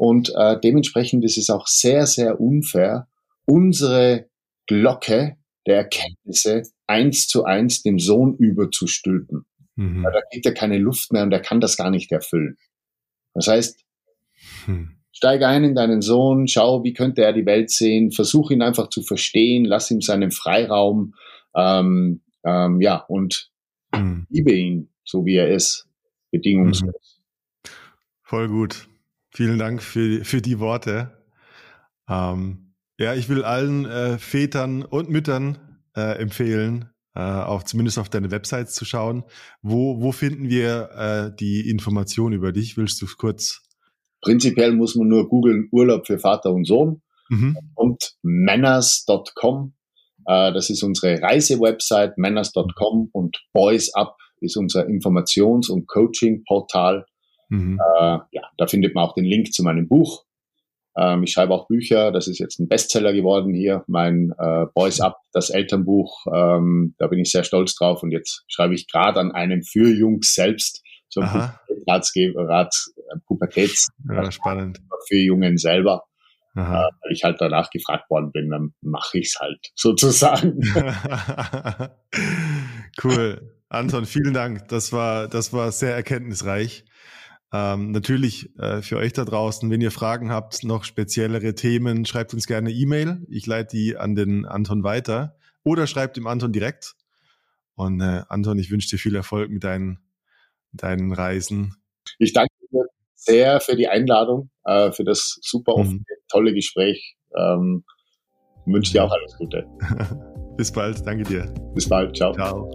Und äh, dementsprechend ist es auch sehr, sehr unfair, unsere Glocke der Erkenntnisse eins zu eins dem Sohn überzustülpen. Mhm. Weil da geht ja keine Luft mehr und er kann das gar nicht erfüllen. Das heißt, hm. steige ein in deinen Sohn, schau, wie könnte er die Welt sehen, versuch ihn einfach zu verstehen, lass ihm seinen Freiraum, ähm, ähm, ja, und hm. liebe ihn, so wie er ist, bedingungslos. Mhm. Voll gut. Vielen Dank für, für die Worte. Ähm, ja, ich will allen äh, Vätern und Müttern äh, empfehlen, äh, auf, zumindest auf deine Websites zu schauen. Wo, wo finden wir äh, die Informationen über dich? Willst du kurz? Prinzipiell muss man nur googeln Urlaub für Vater und Sohn mhm. und manners.com. Äh, das ist unsere Reisewebsite, manners.com und Boys Up ist unser Informations- und Coaching-Portal. Mhm. Äh, ja, da findet man auch den Link zu meinem Buch. Ähm, ich schreibe auch Bücher. Das ist jetzt ein Bestseller geworden hier. Mein äh, Boys Up, das Elternbuch. Ähm, da bin ich sehr stolz drauf. Und jetzt schreibe ich gerade an einem für Jungs selbst. So ein Rats, äh, Pubertäts. Ja, spannend. Für Jungen selber. Äh, weil ich halt danach gefragt worden bin, dann mache ich es halt sozusagen. cool. Anton, vielen Dank. Das war, das war sehr erkenntnisreich. Ähm, natürlich äh, für euch da draußen, wenn ihr Fragen habt, noch speziellere Themen, schreibt uns gerne E-Mail. Ich leite die an den Anton weiter oder schreibt dem Anton direkt. Und äh, Anton, ich wünsche dir viel Erfolg mit deinen, deinen Reisen. Ich danke dir sehr für die Einladung, äh, für das super offene, mhm. tolle Gespräch. Ähm, wünsche dir auch alles Gute. Bis bald, danke dir. Bis bald, ciao. Ciao.